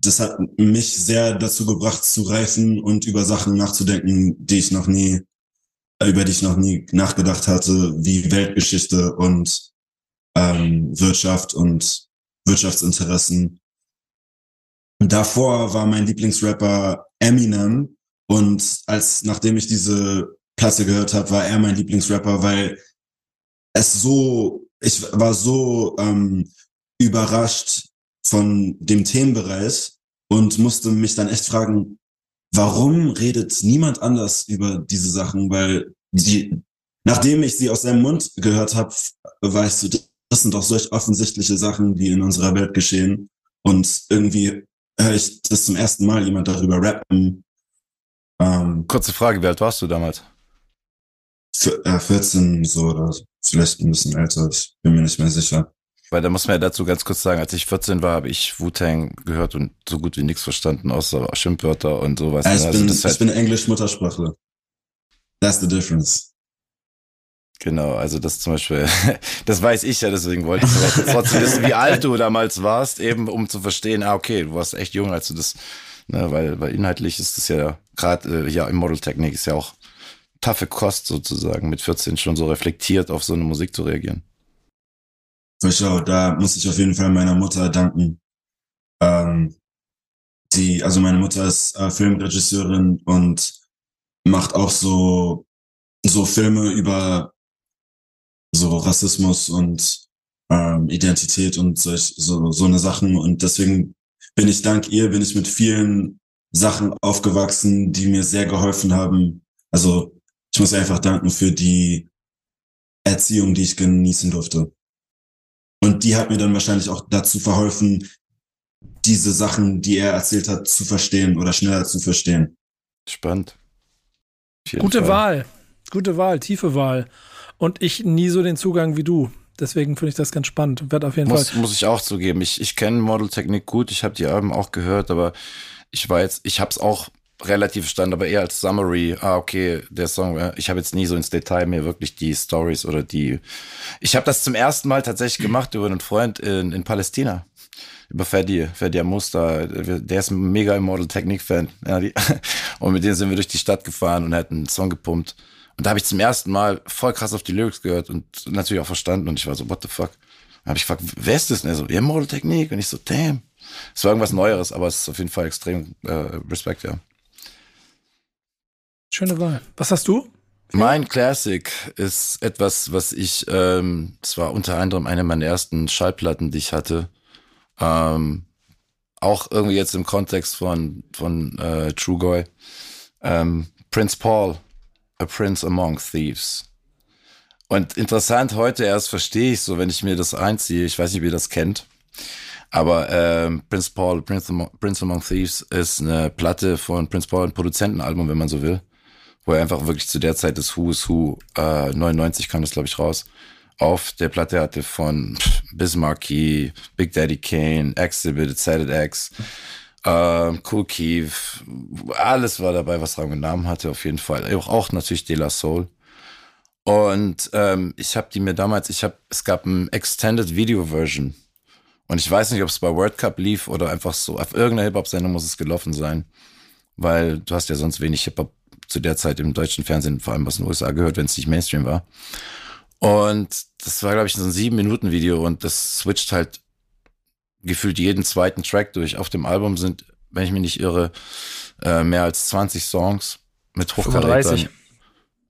das hat mich sehr dazu gebracht zu reifen und über Sachen nachzudenken, die ich noch nie, über die ich noch nie nachgedacht hatte, wie Weltgeschichte und ähm, Wirtschaft und Wirtschaftsinteressen. Davor war mein Lieblingsrapper Eminem und als nachdem ich diese Platte gehört habe, war er mein Lieblingsrapper, weil es so, ich war so ähm, überrascht von dem Themenbereich und musste mich dann echt fragen, warum redet niemand anders über diese Sachen? Weil die, nachdem ich sie aus seinem Mund gehört habe, war ich so, das sind doch solch offensichtliche Sachen, die in unserer Welt geschehen. Und irgendwie höre ich das zum ersten Mal jemand darüber rappen. Ähm, Kurze Frage, wie alt warst du damals? Für, äh, 14 so oder vielleicht ein bisschen älter, ich bin mir nicht mehr sicher. Weil da muss man ja dazu ganz kurz sagen, als ich 14 war, habe ich Wu-Tang gehört und so gut wie nichts verstanden, außer Schimpfwörter und sowas. Ja, ich, also bin, ich halt bin Englisch-Muttersprachler. That's the difference. Genau, also das zum Beispiel, das weiß ich ja, deswegen wollte ich trotzdem wissen, wie alt du damals warst, eben um zu verstehen, ah, okay, du warst echt jung, als du das, ne, weil, weil inhaltlich ist das ja gerade, äh, ja, im Model-Technik ist ja auch taffe Kost sozusagen, mit 14 schon so reflektiert auf so eine Musik zu reagieren. Sure, da muss ich auf jeden Fall meiner Mutter danken. Ähm, die, also meine Mutter ist äh, Filmregisseurin und macht auch so, so Filme über so Rassismus und ähm, Identität und solch, so, so eine Sachen. Und deswegen bin ich dank ihr, bin ich mit vielen Sachen aufgewachsen, die mir sehr geholfen haben. Also ich muss einfach danken für die Erziehung, die ich genießen durfte. Und die hat mir dann wahrscheinlich auch dazu verholfen, diese Sachen, die er erzählt hat, zu verstehen oder schneller zu verstehen. Spannend. Gute Fall. Wahl. Gute Wahl, tiefe Wahl. Und ich nie so den Zugang wie du. Deswegen finde ich das ganz spannend. Wird auf jeden muss, Fall. Muss ich auch zugeben. Ich, ich kenne Model Technik gut. Ich habe die Alben auch gehört, aber ich war jetzt, ich habe es auch relativ stand, aber eher als Summary. Ah, okay, der Song. Ich habe jetzt nie so ins Detail mir wirklich die Stories oder die. Ich habe das zum ersten Mal tatsächlich gemacht über einen Freund in, in Palästina. Über Ferdi, Ferdi Amusta, der ist ein mega Immortal Technik-Fan. Ja, die, und mit dem sind wir durch die Stadt gefahren und hat einen Song gepumpt. Und da habe ich zum ersten Mal voll krass auf die Lyrics gehört und natürlich auch verstanden. Und ich war so, what the fuck? Dann habe ich gefragt, wer ist das? Und er so, Immortal Technik. Und ich so, damn. Es war irgendwas Neueres, aber es ist auf jeden Fall extrem äh, Respekt, ja. Schöne Wahl. Was hast du? Mein Classic ist etwas, was ich, ähm, das war unter anderem eine meiner ersten Schallplatten, die ich hatte. Ähm, auch irgendwie jetzt im Kontext von, von äh, Trugoy. Ähm, Prince Paul, A Prince Among Thieves. Und interessant, heute erst verstehe ich so, wenn ich mir das einziehe, ich weiß nicht, wie ihr das kennt, aber ähm, Prince Paul, Prince Among, Prince Among Thieves ist eine Platte von Prince Paul, ein Produzentenalbum, wenn man so will wo er einfach wirklich zu der Zeit des Who's Who, äh, 99 kam das, glaube ich, raus, auf der Platte hatte von Bismarcky, Big Daddy Kane, Exhibit, Excited X, äh, Cool Keith, alles war dabei, was Rang und Namen hatte, auf jeden Fall. Auch, auch natürlich De La Soul. Und ähm, ich habe die mir damals, ich habe, es gab ein Extended Video Version. Und ich weiß nicht, ob es bei World Cup lief oder einfach so, auf irgendeiner Hip-Hop-Sendung muss es gelaufen sein. Weil du hast ja sonst wenig Hip-Hop zu der Zeit im deutschen Fernsehen, vor allem aus den USA gehört, wenn es nicht Mainstream war. Und das war, glaube ich, so ein sieben Minuten Video und das switcht halt gefühlt jeden zweiten Track durch. Auf dem Album sind, wenn ich mich nicht irre, äh, mehr als 20 Songs mit Hochkarätern.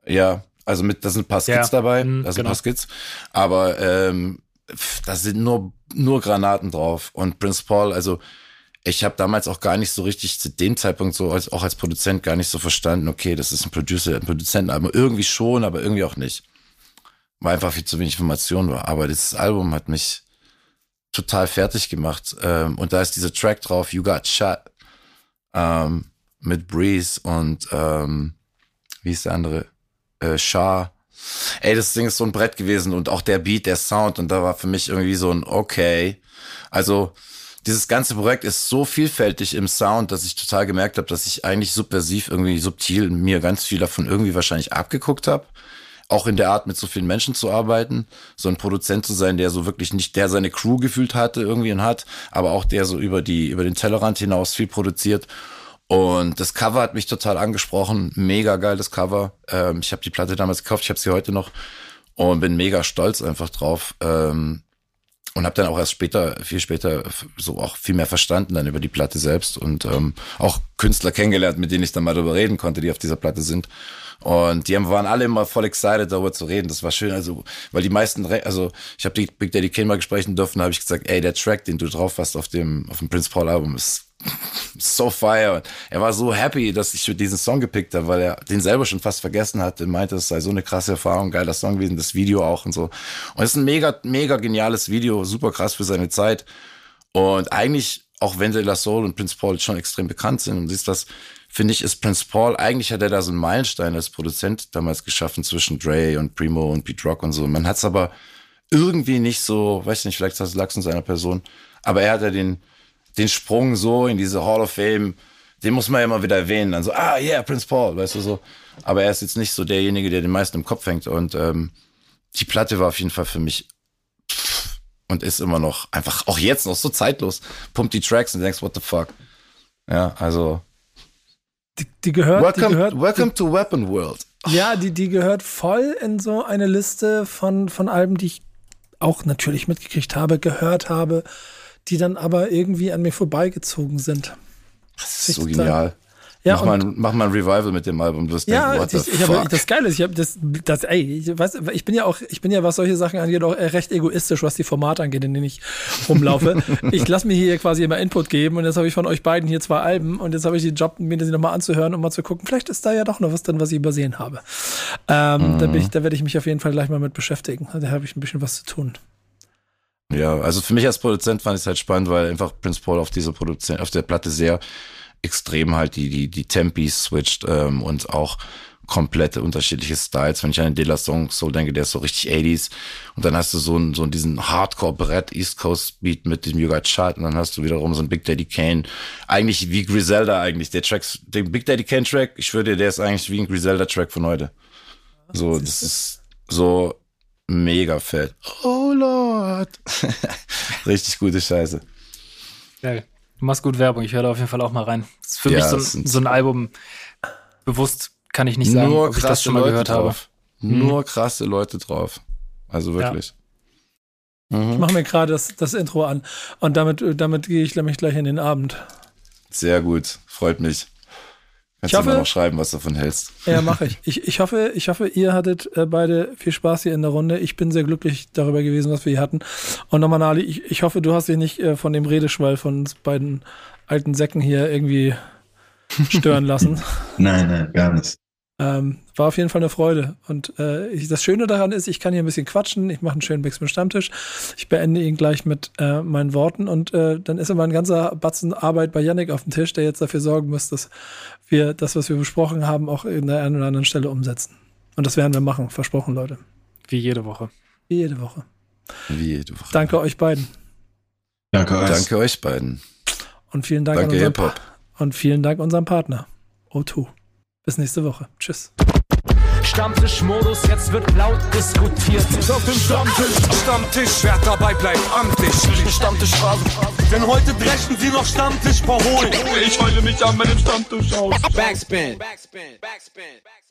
Ja, also mit, da sind ein paar Skits ja, dabei, mh, da sind genau. ein paar Skits, aber ähm, da sind nur nur Granaten drauf und Prince Paul, also ich habe damals auch gar nicht so richtig zu dem Zeitpunkt so als auch als Produzent gar nicht so verstanden, okay, das ist ein Producer, ein Produzentenalbum. Irgendwie schon, aber irgendwie auch nicht. Weil einfach viel zu wenig Information war. Aber dieses Album hat mich total fertig gemacht. Ähm, und da ist dieser Track drauf, You Got Shot, ähm, mit Breeze und ähm, wie ist der andere? Äh, Shah. Ey, das Ding ist so ein Brett gewesen und auch der Beat, der Sound und da war für mich irgendwie so ein okay. Also dieses ganze Projekt ist so vielfältig im Sound, dass ich total gemerkt habe, dass ich eigentlich subversiv irgendwie subtil mir ganz viel davon irgendwie wahrscheinlich abgeguckt habe. Auch in der Art mit so vielen Menschen zu arbeiten, so ein Produzent zu sein, der so wirklich nicht, der seine Crew gefühlt hatte irgendwie und hat, aber auch der so über die, über den Tellerrand hinaus viel produziert. Und das Cover hat mich total angesprochen. Mega geiles Cover. Ähm, ich habe die Platte damals gekauft, ich habe sie heute noch und bin mega stolz einfach drauf. Ähm, und habe dann auch erst später, viel später, so auch viel mehr verstanden dann über die Platte selbst und ähm, auch Künstler kennengelernt, mit denen ich dann mal darüber reden konnte, die auf dieser Platte sind. Und die haben, waren alle immer voll excited, darüber zu reden. Das war schön, also, weil die meisten, also ich habe die Big Daddy Kane mal gesprochen dürfen, habe ich gesagt, ey, der Track, den du drauf hast auf dem, auf dem Prince Paul Album, ist so fire. Er war so happy, dass ich diesen Song gepickt habe, weil er den selber schon fast vergessen hat. Er meinte, es sei so eine krasse Erfahrung, geiler Song gewesen, das Video auch und so. Und es ist ein mega, mega geniales Video, super krass für seine Zeit. Und eigentlich, auch wenn De La Soul und Prince Paul schon extrem bekannt sind und siehst das, finde ich, ist Prince Paul, eigentlich hat er da so einen Meilenstein als Produzent damals geschaffen zwischen Dre und Primo und Pete Rock und so. Man hat es aber irgendwie nicht so, weiß nicht, vielleicht lag es in seiner Person, aber er hat ja den, den Sprung so in diese Hall of Fame, den muss man ja immer wieder erwähnen. Dann so, ah, yeah, Prince Paul, weißt du so. Aber er ist jetzt nicht so derjenige, der den meisten im Kopf hängt. Und ähm, die Platte war auf jeden Fall für mich und ist immer noch einfach, auch jetzt noch so zeitlos. Pumpt die Tracks und denkst, what the fuck. Ja, also. Die, die gehört, welcome, die gehört, welcome to Weapon World. Ja, die, die gehört voll in so eine Liste von, von Alben, die ich auch natürlich mitgekriegt habe, gehört habe die dann aber irgendwie an mir vorbeigezogen sind. Das ist so genial. Ja, mach, mal, mach mal ein Revival mit dem Album. Du wirst ja, denken, ich, ich hab, das Geile ist, ich habe das, das, ey, ich, weiß, ich bin ja auch, ich bin ja, was solche Sachen angeht, auch recht egoistisch, was die Formate angeht, in denen ich rumlaufe. ich lasse mir hier quasi immer Input geben und jetzt habe ich von euch beiden hier zwei Alben und jetzt habe ich den Job, mir das nochmal anzuhören und mal zu gucken, vielleicht ist da ja doch noch was drin, was ich übersehen habe. Ähm, mhm. Da, ich, da werde ich mich auf jeden Fall gleich mal mit beschäftigen. Da habe ich ein bisschen was zu tun. Ja, also für mich als Produzent fand ich es halt spannend, weil einfach Prince Paul auf dieser Produzent, auf der Platte sehr extrem halt die, die, die Tempis switcht ähm, und auch komplette unterschiedliche Styles. Wenn ich an den De La Song so denke, der ist so richtig 80s. Und dann hast du so, einen, so diesen Hardcore-Brett East Coast Beat mit dem Got Shot und dann hast du wiederum so ein Big Daddy Kane. Eigentlich wie Griselda eigentlich. Der Track, der Big Daddy Kane Track, ich würde, der ist eigentlich wie ein Griselda Track von heute. So, das ist so mega fett. Oh Lord. Richtig gute Scheiße. Geil. Du machst gut Werbung. Ich höre da auf jeden Fall auch mal rein. Das ist für ja, mich so ein, so ein, Album. Bewusst kann ich nicht sagen, nur ob ich das schon mal Leute gehört drauf. habe. Nur hm. krasse Leute drauf. Also wirklich. Ja. Mhm. Ich mache mir gerade das, das Intro an und damit, damit gehe ich nämlich gleich in den Abend. Sehr gut. Freut mich. Kannst ich hoffe, du noch schreiben, was du davon hältst. Ja, mache ich. ich. Ich hoffe, ich hoffe, ihr hattet äh, beide viel Spaß hier in der Runde. Ich bin sehr glücklich darüber gewesen, was wir hier hatten. Und nochmal, Nali, ich, ich hoffe, du hast dich nicht äh, von dem Redeschwall von uns beiden alten Säcken hier irgendwie stören lassen. nein, nein, gar nicht. Ähm, war auf jeden Fall eine Freude. Und äh, ich, das Schöne daran ist, ich kann hier ein bisschen quatschen. Ich mache einen schönen Backspin Stammtisch. Ich beende ihn gleich mit äh, meinen Worten und äh, dann ist immer ein ganzer Batzen Arbeit bei Yannick auf dem Tisch, der jetzt dafür sorgen muss, dass wir das, was wir besprochen haben, auch in der einen oder anderen Stelle umsetzen. Und das werden wir machen, versprochen, Leute. Wie jede Woche. Wie jede Woche. Wie jede Woche. Danke euch beiden. Danke euch. Danke euch beiden. Und vielen Dank Danke, an unseren, und vielen Dank unserem Partner, O2. Bis nächste Woche. Tschüss. Stammtischmodus, jetzt wird laut diskutiert. Auf dem Stammtisch, Stammtisch, wer dabei bleibt, amtlich. Stammtisch Phase. Denn heute brechen sie noch Stammtisch verholen. Ich heule mich an meinem Stammtisch aus. Backspin. Backspin. Backspin. Backspin.